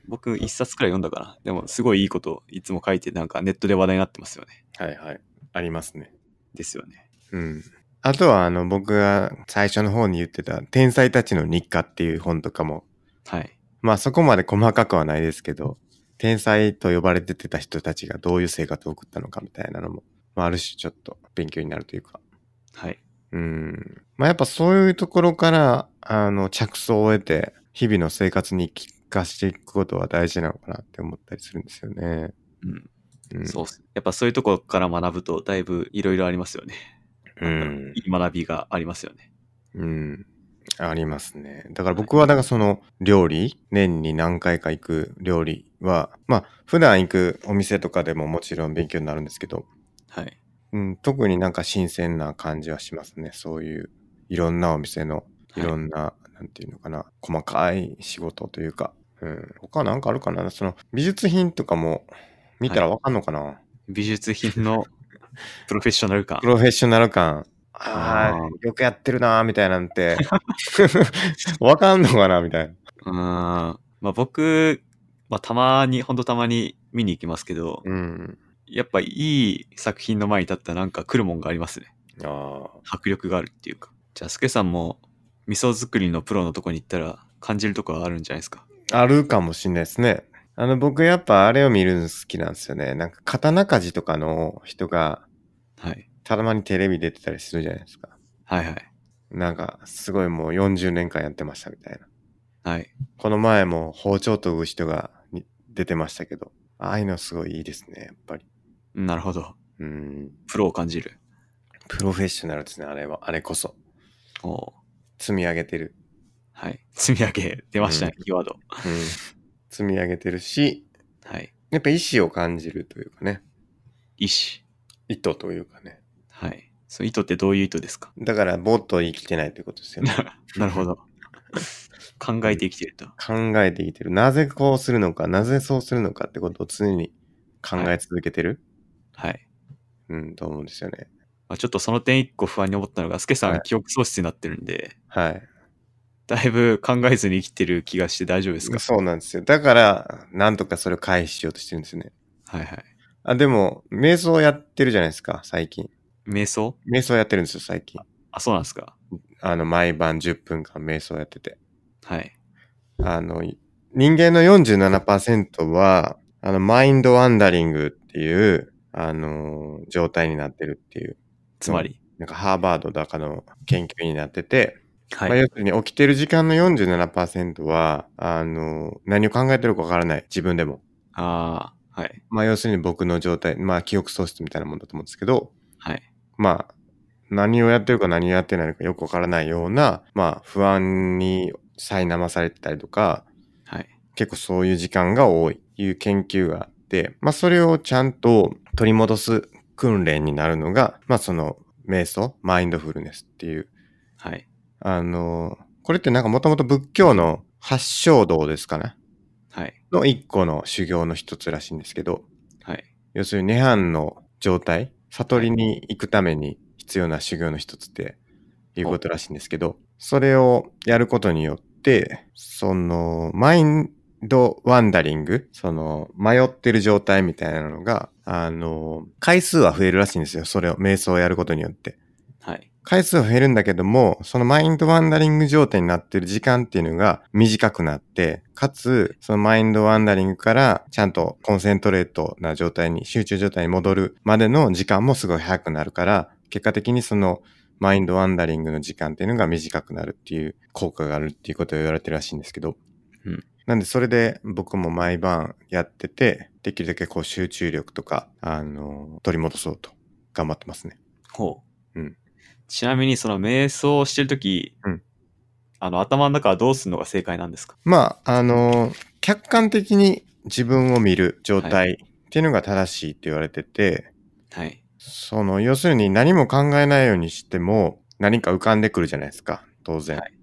[SPEAKER 2] 僕一冊くらい読んだかな。でも、すごいいいこといつも書いて、なんかネットで話題になってますよね。
[SPEAKER 1] はいはい。ありますね。
[SPEAKER 2] ですよね。
[SPEAKER 1] うん。あとは、あの、僕が最初の方に言ってた、天才たちの日課っていう本とかも、
[SPEAKER 2] はい。
[SPEAKER 1] まあそこまで細かくはないですけど、天才と呼ばれててた人たちがどういう生活を送ったのかみたいなのも、まあある種ちょっと勉強になるというか。
[SPEAKER 2] はい。
[SPEAKER 1] うん。まあやっぱそういうところから、あの、着想を得て、日々の生活に生かしていくことは大事なのかなって思ったりするんですよね。
[SPEAKER 2] うん。
[SPEAKER 1] うん。
[SPEAKER 2] そう。やっぱそういうところから学ぶと、だいぶいろいろありますよね。
[SPEAKER 1] うん。
[SPEAKER 2] いい学びがありますよね。
[SPEAKER 1] うん。ありますね。だから僕は、だからその料理、年に何回か行く料理は、まあ、普段行くお店とかでももちろん勉強になるんですけど、
[SPEAKER 2] はい。
[SPEAKER 1] うん、特になんか新鮮な感じはしますね。そういう、いろんなお店の、いろんな、なんていうのかな、細かい仕事というか、うん。他なんかあるかな？その、美術品とかも見たらわかんのかな、
[SPEAKER 2] 美術品のプロフェッショナル感
[SPEAKER 1] プ。ロフェッショナル感。あ
[SPEAKER 2] あ
[SPEAKER 1] あ、よくやってるなーみたいなんて、わかんのかな？みたいな。
[SPEAKER 2] うーん。まあ僕、まあたまに、ほんとたまに見に行きますけど、
[SPEAKER 1] うん。
[SPEAKER 2] やっぱいい作品の前に立ったらなんか来るもんがありますね。
[SPEAKER 1] ああ。
[SPEAKER 2] 迫力があるっていうか。じゃあ、スケさんも味噌作りのプロのとこに行ったら感じるとこはあるんじゃないですか？
[SPEAKER 1] あるかもしんないですね。あの、僕やっぱあれを見るの好きなんですよね。なんか刀鍛冶とかの人が
[SPEAKER 2] はい。
[SPEAKER 1] たまにテレビ出てたりするじゃないですか。
[SPEAKER 2] はいはい。
[SPEAKER 1] なんかすごいもう40年間やってましたみたいな。
[SPEAKER 2] はい。
[SPEAKER 1] この前も包丁研ぐ人がに出てましたけど、ああいうのすごいいいですね、やっぱり。
[SPEAKER 2] なるほど。
[SPEAKER 1] うん。
[SPEAKER 2] プロを感じる。
[SPEAKER 1] プロフェッショナルですね、あれは。あれこそ。
[SPEAKER 2] おー
[SPEAKER 1] 積み上げてる。
[SPEAKER 2] はい。積み上げ、出ましたね、
[SPEAKER 1] うん
[SPEAKER 2] キーワード。
[SPEAKER 1] うん。積み上げてるし、
[SPEAKER 2] はい。
[SPEAKER 1] やっぱ意志を感じるというかね。
[SPEAKER 2] 意志。
[SPEAKER 1] 意図というかね。
[SPEAKER 2] はい。その意図ってどういう意図ですか？
[SPEAKER 1] だから、ぼーっと生きてないということですよね。
[SPEAKER 2] なるほど。考えて生きていると。
[SPEAKER 1] 考えてきてる。なぜこうするのか、なぜそうするのかってことを常に考え続けてる、
[SPEAKER 2] はい。
[SPEAKER 1] うん、と思うんですよね。
[SPEAKER 2] まあ、ちょっとその点一個不安に思ったのが、スケさ
[SPEAKER 1] はい
[SPEAKER 2] ん記憶喪失になってるんで、
[SPEAKER 1] はい。
[SPEAKER 2] だいぶ考えずに生きてる気がして大丈夫ですか？
[SPEAKER 1] そうなんですよ。だから、なんとかそれを回避しようとしてるんですよね。
[SPEAKER 2] はいはい。
[SPEAKER 1] あ、でも、瞑想やってるじゃないですか、最近。
[SPEAKER 2] 瞑想？
[SPEAKER 1] 瞑想やってるんですよ、最近。
[SPEAKER 2] あ、そうなんですか
[SPEAKER 1] あの、毎晩10分間瞑想やってて。
[SPEAKER 2] はい。
[SPEAKER 1] あの、い人間の47%は、あの、マインドワンダリングっていう、あの、状態になってるっていう、
[SPEAKER 2] つまり？
[SPEAKER 1] なんかハーバードだかの研究になってて、
[SPEAKER 2] はい。
[SPEAKER 1] まあ、要するに起きてる時間の47%は、あの、何を考えてるかわからない。自分でも。
[SPEAKER 2] ああ、はい。
[SPEAKER 1] まあ要するに僕の状態、まあ記憶喪失みたいなもんだと思うんですけど、
[SPEAKER 2] はい。
[SPEAKER 1] まあ何をやってるか何をやってないのかよくわからないような、まあ不安に苛まされてたりとか、
[SPEAKER 2] はい。
[SPEAKER 1] 結構そういう時間が多いいう研究があって、まあそれをちゃんと取り戻す訓練になるのが、まあその瞑想、マインドフルネスっていう、
[SPEAKER 2] はい。
[SPEAKER 1] あの、これってなんかもともと仏教の発祥道ですかね
[SPEAKER 2] はい。
[SPEAKER 1] の一個の修行の一つらしいんですけど、
[SPEAKER 2] はい。
[SPEAKER 1] 要するに涅槃の状態、悟りに行くために必要な修行の一つっていうことらしいんですけど、それをやることによって、その、マインドワンダリング、その、迷ってる状態みたいなのが、あの、回数は増えるらしいんですよ。それを、瞑想をやることによって。
[SPEAKER 2] はい。
[SPEAKER 1] 回数は減るんだけども、そのマインドワンダリング状態になってる時間っていうのが短くなって、かつ、そのマインドワンダリングからちゃんとコンセントレートな状態に、集中状態に戻るまでの時間もすごい早くなるから、結果的にそのマインドワンダリングの時間っていうのが短くなるっていう効果があるっていうことを言われてるらしいんですけど。
[SPEAKER 2] うん
[SPEAKER 1] なんでそれで僕も毎晩やってて、できるだけこう集中力とか、あの、取り戻そうと頑張ってますね。
[SPEAKER 2] ほう。
[SPEAKER 1] うん。
[SPEAKER 2] ちなみに、その瞑想をしてるとき、
[SPEAKER 1] うん
[SPEAKER 2] あの、頭の中はどうするのが正解なんですか？
[SPEAKER 1] まあ、あの、客観的に自分を見る状態っていうのが正しいって言われてて、
[SPEAKER 2] はい。
[SPEAKER 1] その、要するに何も考えないようにしても何か浮かんでくるじゃないですか、当然。
[SPEAKER 2] はいはい。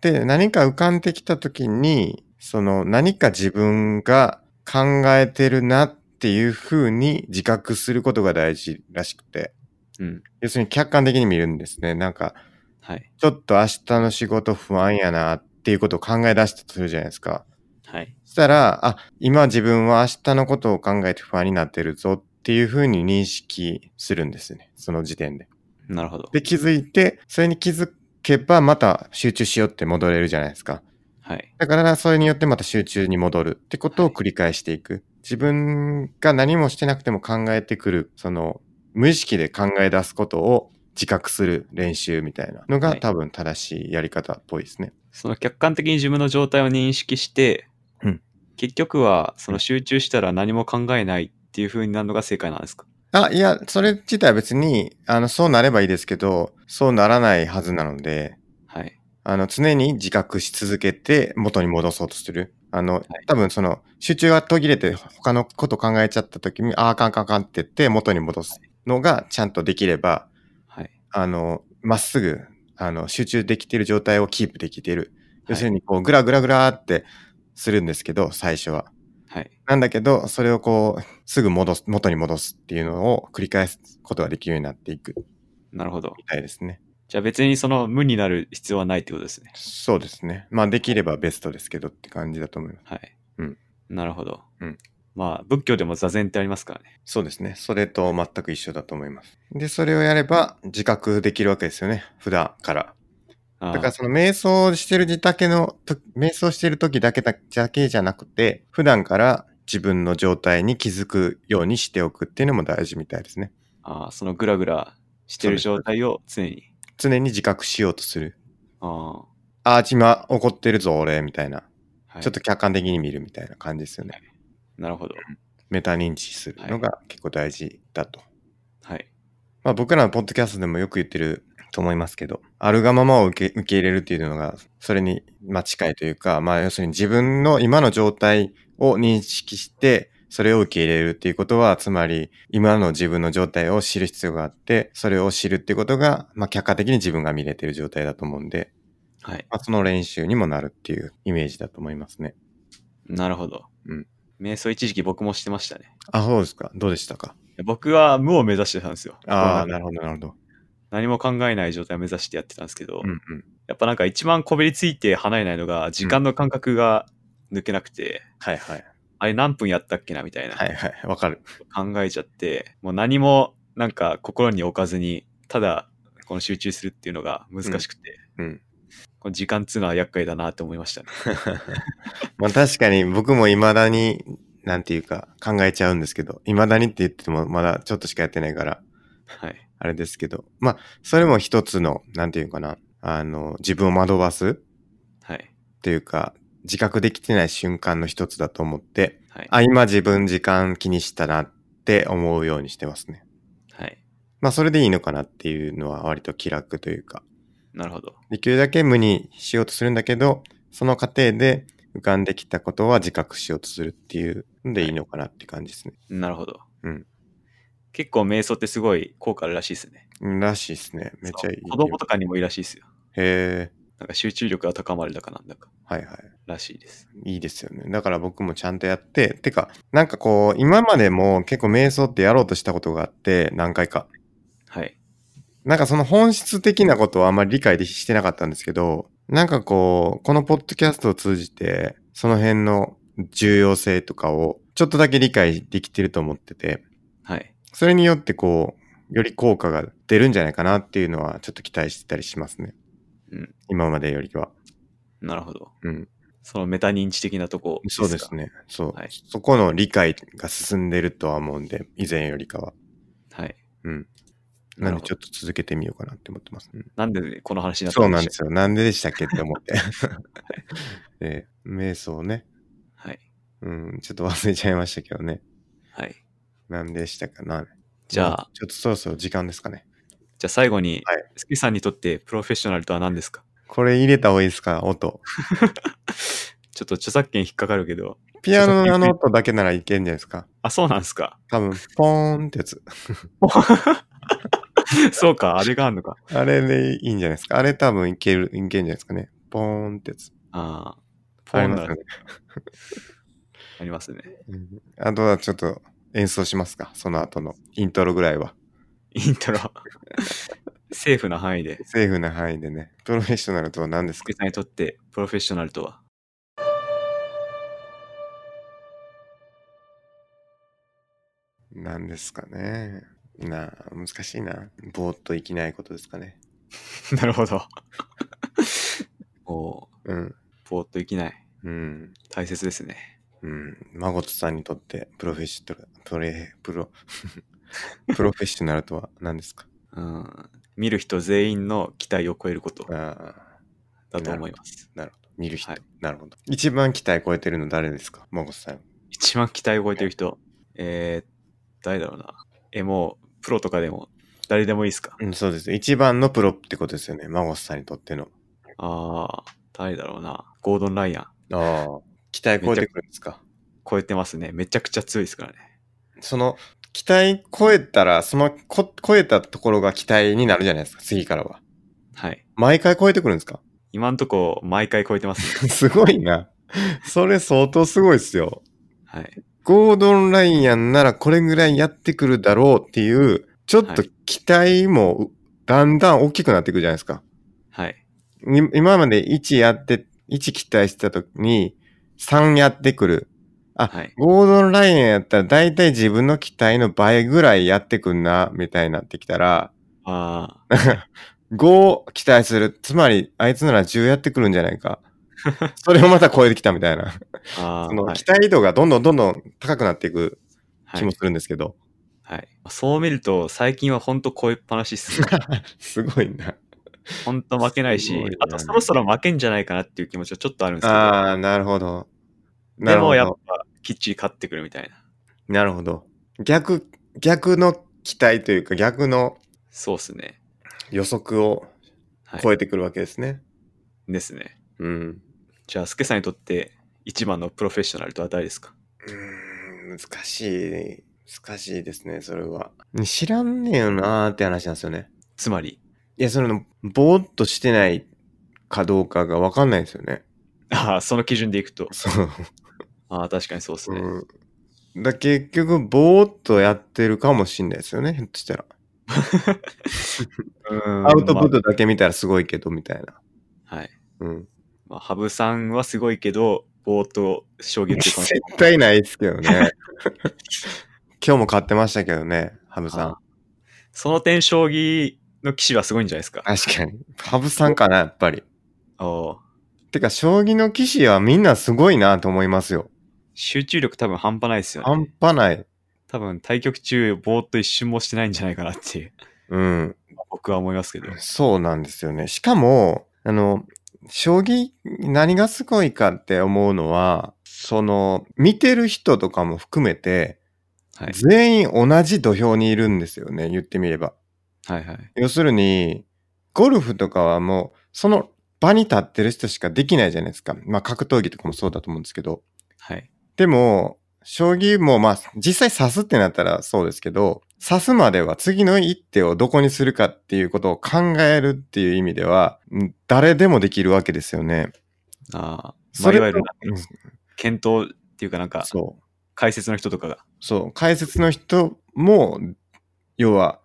[SPEAKER 1] で、何か浮かんできた時に、その何か自分が考えてるなっていう風に自覚することが大事らしくて、
[SPEAKER 2] うん。
[SPEAKER 1] 要するに客観的に見るんですね。なんか、
[SPEAKER 2] はい。
[SPEAKER 1] ちょっと明日の仕事不安やなっていうことを考え出したとするじゃないですか。
[SPEAKER 2] はい。
[SPEAKER 1] そしたら、あ、今自分は明日のことを考えて不安になってるぞっていう風に認識するんですね。その時点で。
[SPEAKER 2] なるほど。
[SPEAKER 1] で、気づいて、それに気づけばまた集中しようって戻れるじゃないですか。
[SPEAKER 2] はい。
[SPEAKER 1] だから、それによってまた集中に戻るってことを繰り返していく。自分が何もしてなくても考えてくる、その、無意識で考え出すことを自覚する練習みたいなのが
[SPEAKER 2] はい
[SPEAKER 1] 多分正しいやり方っぽいですね。
[SPEAKER 2] その客観的に自分の状態を認識して、
[SPEAKER 1] うん
[SPEAKER 2] 結局は、その集中したら何も考えないっていう風になるのが正解なんですか？
[SPEAKER 1] あ、いや、それ自体は別に、あの、そうなればいいですけど、そうならないはずなので、
[SPEAKER 2] はい。
[SPEAKER 1] あの、常に自覚し続けて元に戻そうとする。あの、
[SPEAKER 2] い
[SPEAKER 1] 多分その、集中が途切れて他のこと考えちゃった時に、あーあかんあかんあかんって言って元に戻すのがちゃんとできれば、
[SPEAKER 2] はい。
[SPEAKER 1] あの、まっすぐ、あの、集中できている状態をキープできている。要する
[SPEAKER 2] に。
[SPEAKER 1] に、こう、ぐらぐらぐらーってするんですけど、最初は。
[SPEAKER 2] はい。
[SPEAKER 1] なんだけど、それをこう、すぐ戻す、元に戻すっていうのを繰り返すことができるようになっていく
[SPEAKER 2] なるほど。
[SPEAKER 1] みたいですね。
[SPEAKER 2] じゃあ別にその無になる必要はないってことですね。
[SPEAKER 1] そうですね。まあ、できればベストですけどって感じだと思います。
[SPEAKER 2] はい。
[SPEAKER 1] うん。
[SPEAKER 2] なるほど。
[SPEAKER 1] うん。
[SPEAKER 2] まあ、仏教でも座禅ってありますからね。
[SPEAKER 1] そうですね。それと全く一緒だと思います。で、それをやれば自覚できるわけですよね。普段から。だからその瞑想してるだけのと、瞑想してる時だけだだけじゃなくて、普段から自分の状態に気づくようにしておくっていうのも大事みたいですね。
[SPEAKER 2] あー、そのグラグラしてる状態を常に。
[SPEAKER 1] 常に自覚しようとする。
[SPEAKER 2] あ
[SPEAKER 1] ああ、今怒ってるぞ俺、みたいな。
[SPEAKER 2] あ、はい
[SPEAKER 1] ちょっと客観的に見るみたいな感じですよね。
[SPEAKER 2] なるほど。
[SPEAKER 1] メタ認知するのが結構大事だと。
[SPEAKER 2] はい。
[SPEAKER 1] まあ僕らのポッドキャストでもよく言ってると思いますけど、あるがままを受け受け入れるっていうのが、それにまあ近いというか、まあ要するに自分の今の状態を認識して、それを受け入れるっていうことは、つまり今の自分の状態を知る必要があって、それを知るっていうことが、まあ客観的に自分が見れてる状態だと思うんで、
[SPEAKER 2] はい。
[SPEAKER 1] まあその練習にもなるっていうイメージだと思いますね。
[SPEAKER 2] なるほど。
[SPEAKER 1] うん。
[SPEAKER 2] 瞑想一時期僕もしてましたね。
[SPEAKER 1] あ、そうですか。どうでしたか？
[SPEAKER 2] 僕は無を目指してたんですよ。
[SPEAKER 1] ああ、なるほど、なるほど。
[SPEAKER 2] 何も考えない状態を目指してやってたんですけど、
[SPEAKER 1] うんうん。
[SPEAKER 2] やっぱなんか一番こびりついて離れないのが、時間の感覚が抜けなくて、
[SPEAKER 1] はいはい。
[SPEAKER 2] あれ何分やったっけなみたいな。
[SPEAKER 1] はいはい。わかる。
[SPEAKER 2] 考えちゃって、もう何もなんか心に置かずに、ただこの集中するっていうのが難しくて、
[SPEAKER 1] うん。
[SPEAKER 2] この時間っつうのは厄介だなって思いましたね。
[SPEAKER 1] まあ確かに僕も未だに、なんていうか考えちゃうんですけど、未だにって言ってもまだちょっとしかやってないから、
[SPEAKER 2] はい。
[SPEAKER 1] あれですけど、まあそれも一つの、なんていうかな、あの、自分を惑わすっ
[SPEAKER 2] はい。
[SPEAKER 1] ていうか、自覚できてない瞬間の一つだと思って、
[SPEAKER 2] はい。
[SPEAKER 1] あ、今自分時間気にしたなって思うようにしてますね。
[SPEAKER 2] はい。
[SPEAKER 1] まあそれでいいのかなっていうのは割と気楽というか、
[SPEAKER 2] なるほど。
[SPEAKER 1] できるだけ無にしようとするんだけど、その過程で浮かんできたことは自覚しようとするっていうのでいいのかなって感じですね。
[SPEAKER 2] なるほど。
[SPEAKER 1] うん。
[SPEAKER 2] 結構瞑想ってすごい効果あるらしいですね。
[SPEAKER 1] うんらしいですね。めっちゃいい。
[SPEAKER 2] 子供とかにもいいらしいですよ。
[SPEAKER 1] へえ。
[SPEAKER 2] なんか集中力が高まるだかなんだか
[SPEAKER 1] はいはい。
[SPEAKER 2] らしいです。
[SPEAKER 1] いいですよね。だから僕もちゃんとやって、てか、なんかこう、今までも結構瞑想ってやろうとしたことがあって、何回か。
[SPEAKER 2] はい。
[SPEAKER 1] なんかその本質的なことはあんまり理解してなかったんですけど、なんかこう、このポッドキャストを通じて、その辺の重要性とかをちょっとだけ理解できてると思ってて、
[SPEAKER 2] はい。
[SPEAKER 1] それによってこう、より効果が出るんじゃないかなっていうのはちょっと期待してたりしますね。
[SPEAKER 2] うん。
[SPEAKER 1] 今までよりは。
[SPEAKER 2] なるほど。
[SPEAKER 1] うん。
[SPEAKER 2] そのメタ認知的なとこ
[SPEAKER 1] そうです。ね。そう。
[SPEAKER 2] はい
[SPEAKER 1] そこの理解が進んでるとは思うんで、以前よりかは。
[SPEAKER 2] はい。
[SPEAKER 1] うん。
[SPEAKER 2] なるほど
[SPEAKER 1] なんでちょっと続けてみようかなって思ってます。うん
[SPEAKER 2] なんでこの話になった
[SPEAKER 1] そうなん
[SPEAKER 2] し
[SPEAKER 1] ですよ。なんででしたっけって思って。で、瞑想ね。
[SPEAKER 2] はい。
[SPEAKER 1] うん、ちょっと忘れちゃいましたけどね。
[SPEAKER 2] はい。
[SPEAKER 1] なんでしたかな。
[SPEAKER 2] じゃあ、
[SPEAKER 1] ちょっとそろそろ時間ですかね。
[SPEAKER 2] じゃあ最後に
[SPEAKER 1] はい、
[SPEAKER 2] スケさんにとってプロフェッショナルとは何ですか？
[SPEAKER 1] これ入れた方がいいですか？音。
[SPEAKER 2] ちょっと著作権引っかかるけど。
[SPEAKER 1] ピアノの音だけならいけんじゃないですか？
[SPEAKER 2] あ、そうなんですか？
[SPEAKER 1] 多分、ポーンってやつ。
[SPEAKER 2] そうか、あれがあるのか。
[SPEAKER 1] あれでいいんじゃないですか？あれ多分いける、いけんじゃないですかね。ポーンってやつ。
[SPEAKER 2] ああ。ポーンなら
[SPEAKER 1] ありますよね。
[SPEAKER 2] ありますね。
[SPEAKER 1] うんあとはちょっと演奏しますか？その後のイントロぐらいは。
[SPEAKER 2] イントロ。セーフな範囲で、
[SPEAKER 1] セーフな範囲でね。プロフェッショナルとは何ですか？
[SPEAKER 2] さんにとってプロフェッショナルとは？
[SPEAKER 1] 何ですかね？なあ、難しいな。ぼーっと生きないことですかね。
[SPEAKER 2] なるほど。おう
[SPEAKER 1] うん。
[SPEAKER 2] ぼーっと生きない。
[SPEAKER 1] うん。
[SPEAKER 2] 大切ですね。
[SPEAKER 1] うん。マゴトさんにとってプロフェッショナル、プレ、プロ、プロフェッショナルとは何ですか？
[SPEAKER 2] うん。見る人全員の期待を超えることだと思います。
[SPEAKER 1] なるほど。見る人、
[SPEAKER 2] はい
[SPEAKER 1] なるほど。一番期待超えてるの誰ですか？マゴトさん。
[SPEAKER 2] 一番期待を超えてる人、えー、誰だろうな。え、もう、プロとかでも、誰でもいいですか？
[SPEAKER 1] うん、そうです。一番のプロってことですよね。マゴトさんにとっての。
[SPEAKER 2] ああ、誰だろうな。ゴードン・ライアン。
[SPEAKER 1] ああ。期待超えてくるんですか？
[SPEAKER 2] 超えてますね。めちゃくちゃ強いですからね。
[SPEAKER 1] その、期待超えたら、そのこ超えたところが期待になるじゃないですか、次からは。
[SPEAKER 2] はい。
[SPEAKER 1] 毎回超えてくるんですか？
[SPEAKER 2] 今んとこ、毎回超えてますね。
[SPEAKER 1] すごいな。それ相当すごいですよ。
[SPEAKER 2] はい。
[SPEAKER 1] ゴードン・ライアンならこれぐらいやってくるだろうっていう、ちょっと
[SPEAKER 2] はい
[SPEAKER 1] 期待もだんだん大きくなっていくじゃないですか。
[SPEAKER 2] はい。
[SPEAKER 1] に今まで1やって、1期待してた時に3やってくる。あ、
[SPEAKER 2] はい。
[SPEAKER 1] ゴードン・ライアンやったら大体自分の期待の倍ぐらいやってくんな、みたいになってきたら、
[SPEAKER 2] ああ、
[SPEAKER 1] 5期待する。つまり、あいつなら10やってくるんじゃないか。それをまた超えてきたみたいな。その
[SPEAKER 2] はい
[SPEAKER 1] 期待度がどんどんどんどん高くなっていく
[SPEAKER 2] はい
[SPEAKER 1] 気もするんですけど。
[SPEAKER 2] はい。そう見ると、最近はほんと超えっぱなしっすね。
[SPEAKER 1] すごいな。
[SPEAKER 2] ほんと負けないしあとそろそろ負けんじゃないかなっていう気持ちはちょっとあるんですけど、
[SPEAKER 1] ああ、なるほど。な
[SPEAKER 2] で。もやっぱきっちり勝ってくるみたいな。
[SPEAKER 1] なるほど。逆、逆の期待というか逆の
[SPEAKER 2] そうっすね。
[SPEAKER 1] 予測を
[SPEAKER 2] はい。
[SPEAKER 1] 超えてくるわけですね。
[SPEAKER 2] ですね。
[SPEAKER 1] うん。
[SPEAKER 2] じゃあ、スケさんにとって一番のプロフェッショナルとは誰ですか？
[SPEAKER 1] うーん、難しい。難しいですね、それは。知らんねえよなーって話なんですよね。
[SPEAKER 2] つまり、
[SPEAKER 1] いや、その、ぼーっとしてないかどうかがわかんないんですよね。
[SPEAKER 2] ああ、その基準でいくと。
[SPEAKER 1] そう。
[SPEAKER 2] ああ、確かにそうですね。
[SPEAKER 1] うん。だ結局、ぼーっとやってるかもしんないですよね、ひょっとしたら。
[SPEAKER 2] うん
[SPEAKER 1] アウトプッ
[SPEAKER 2] ま
[SPEAKER 1] トだけ見たらすごいけど、みたいな。
[SPEAKER 2] あはい。
[SPEAKER 1] うん。
[SPEAKER 2] まあ、羽生さんはすごいけど、ぼーっと将棋っていうか
[SPEAKER 1] 絶対ないですけどね。今日も勝ってましたけどね、ハブさん。
[SPEAKER 2] その点、将棋の棋士はすごいんじゃないですか。
[SPEAKER 1] 確かに。ハブさんかな、やっぱり。
[SPEAKER 2] おー
[SPEAKER 1] てか、将棋の棋士はみんなすごいなと思いますよ。
[SPEAKER 2] 集中力多分半端ないですよ
[SPEAKER 1] 半
[SPEAKER 2] ね。
[SPEAKER 1] 端ない。
[SPEAKER 2] 多分対局中、ぼーっと一瞬もしてないんじゃないかなっていう、
[SPEAKER 1] うん。
[SPEAKER 2] 僕は思いますけど。
[SPEAKER 1] そうなんですよね。しかも、あの、将棋、何がすごいかって思うのは、その、見てる人とかも含めて、
[SPEAKER 2] はい。
[SPEAKER 1] 全員同じ土俵にいるんですよね、言ってみれば。
[SPEAKER 2] はいはい。
[SPEAKER 1] 要するに、ゴルフとかはもう、その場に立ってる人しかできないじゃないですか。まあ、格闘技とかもそうだと思うんですけど。
[SPEAKER 2] はい。
[SPEAKER 1] でも、将棋もまあ、実際指すってなったらそうですけど、指すまでは次の一手をどこにするかっていうことを考えるっていう意味では、ん誰でもできるわけですよね。
[SPEAKER 2] ああ。ま
[SPEAKER 1] それ
[SPEAKER 2] あいわゆる検討っていうかなんか、
[SPEAKER 1] そう。
[SPEAKER 2] 解説の人とかが。
[SPEAKER 1] そう。解説の人も、要は、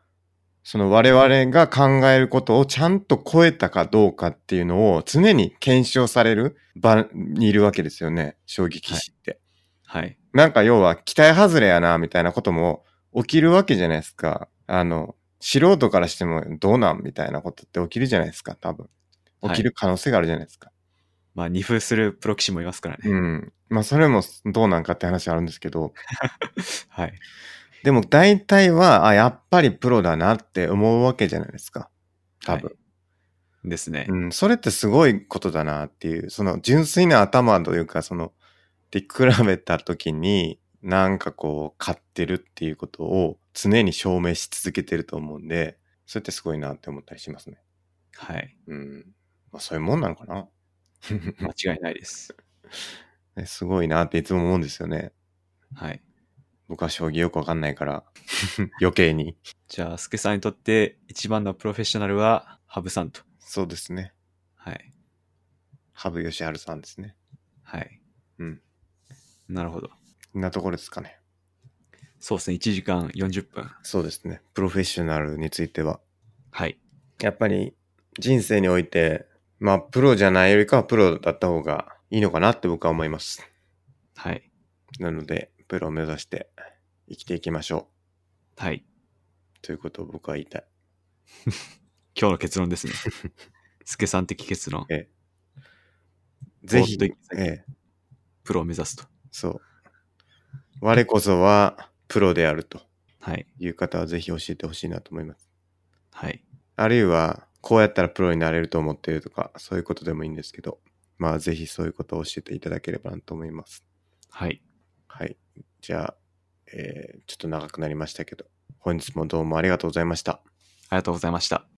[SPEAKER 1] その我々が考えることをちゃんと超えたかどうかっていうのを常に検証される場にいるわけですよね。将棋棋士って。
[SPEAKER 2] はい。
[SPEAKER 1] なんか要は期待外れやな、みたいなことも起きるわけじゃないですか。あの、素人からしてもどうなんみたいなことって起きるじゃないですか、多分。起きる可能性があるじゃないですか。
[SPEAKER 2] まあ、二風するプロ棋士もいますからね。
[SPEAKER 1] うん。まあそれもどうなんかって話あるんですけど、
[SPEAKER 2] はい。
[SPEAKER 1] でも大体は、あ、やっぱりプロだなって思うわけじゃないですか。多分。
[SPEAKER 2] ですね。
[SPEAKER 1] うん、それってすごいことだなっていう、その純粋な頭というか、その、で比べた時に、なんかこう、勝ってるっていうことを常に証明し続けてると思うんで、それってすごいなって思ったりしますね。
[SPEAKER 2] はい。
[SPEAKER 1] うん。まあそういうもんなのかな。
[SPEAKER 2] 間違いないです。
[SPEAKER 1] ねすごいなっていつも思うんですよね。
[SPEAKER 2] はい。
[SPEAKER 1] 僕は将棋よくわかんないから、余計に。
[SPEAKER 2] じゃあ、スケさんにとって一番のプロフェッショナルは、ハブさんと。
[SPEAKER 1] そうですね。
[SPEAKER 2] はい。
[SPEAKER 1] 羽生善治さんですね。
[SPEAKER 2] はい。
[SPEAKER 1] うん。
[SPEAKER 2] なるほど。
[SPEAKER 1] こんなところですかね。
[SPEAKER 2] そうですね。1時間40分。
[SPEAKER 1] そうですね。プロフェッショナルについては。
[SPEAKER 2] はい。
[SPEAKER 1] やっぱり人生において、まあプロじゃないよりかはプロだった方がいいのかなって僕は思います。
[SPEAKER 2] はい。
[SPEAKER 1] なので、プロを目指して生きていきましょ
[SPEAKER 2] はい。
[SPEAKER 1] う。ということを僕は言いたい。
[SPEAKER 2] 今日の結論ですね。スケさん的結論。
[SPEAKER 1] ぜひ
[SPEAKER 2] おっと、
[SPEAKER 1] ええ、
[SPEAKER 2] プロを目指すと。
[SPEAKER 1] そう。我こそはプロであると
[SPEAKER 2] はい。
[SPEAKER 1] いう方はぜひ教えてほしいなと思います。
[SPEAKER 2] はい。
[SPEAKER 1] あるいは、こうやったらプロになれると思っているとか、そういうことでもいいんですけど、まあぜひそういうことを教えていただければなと思います。
[SPEAKER 2] はい。
[SPEAKER 1] はい。じゃあ、えーちょっと長くなりましたけど、本日もどうもありがとうございました。
[SPEAKER 2] ありがとうございました。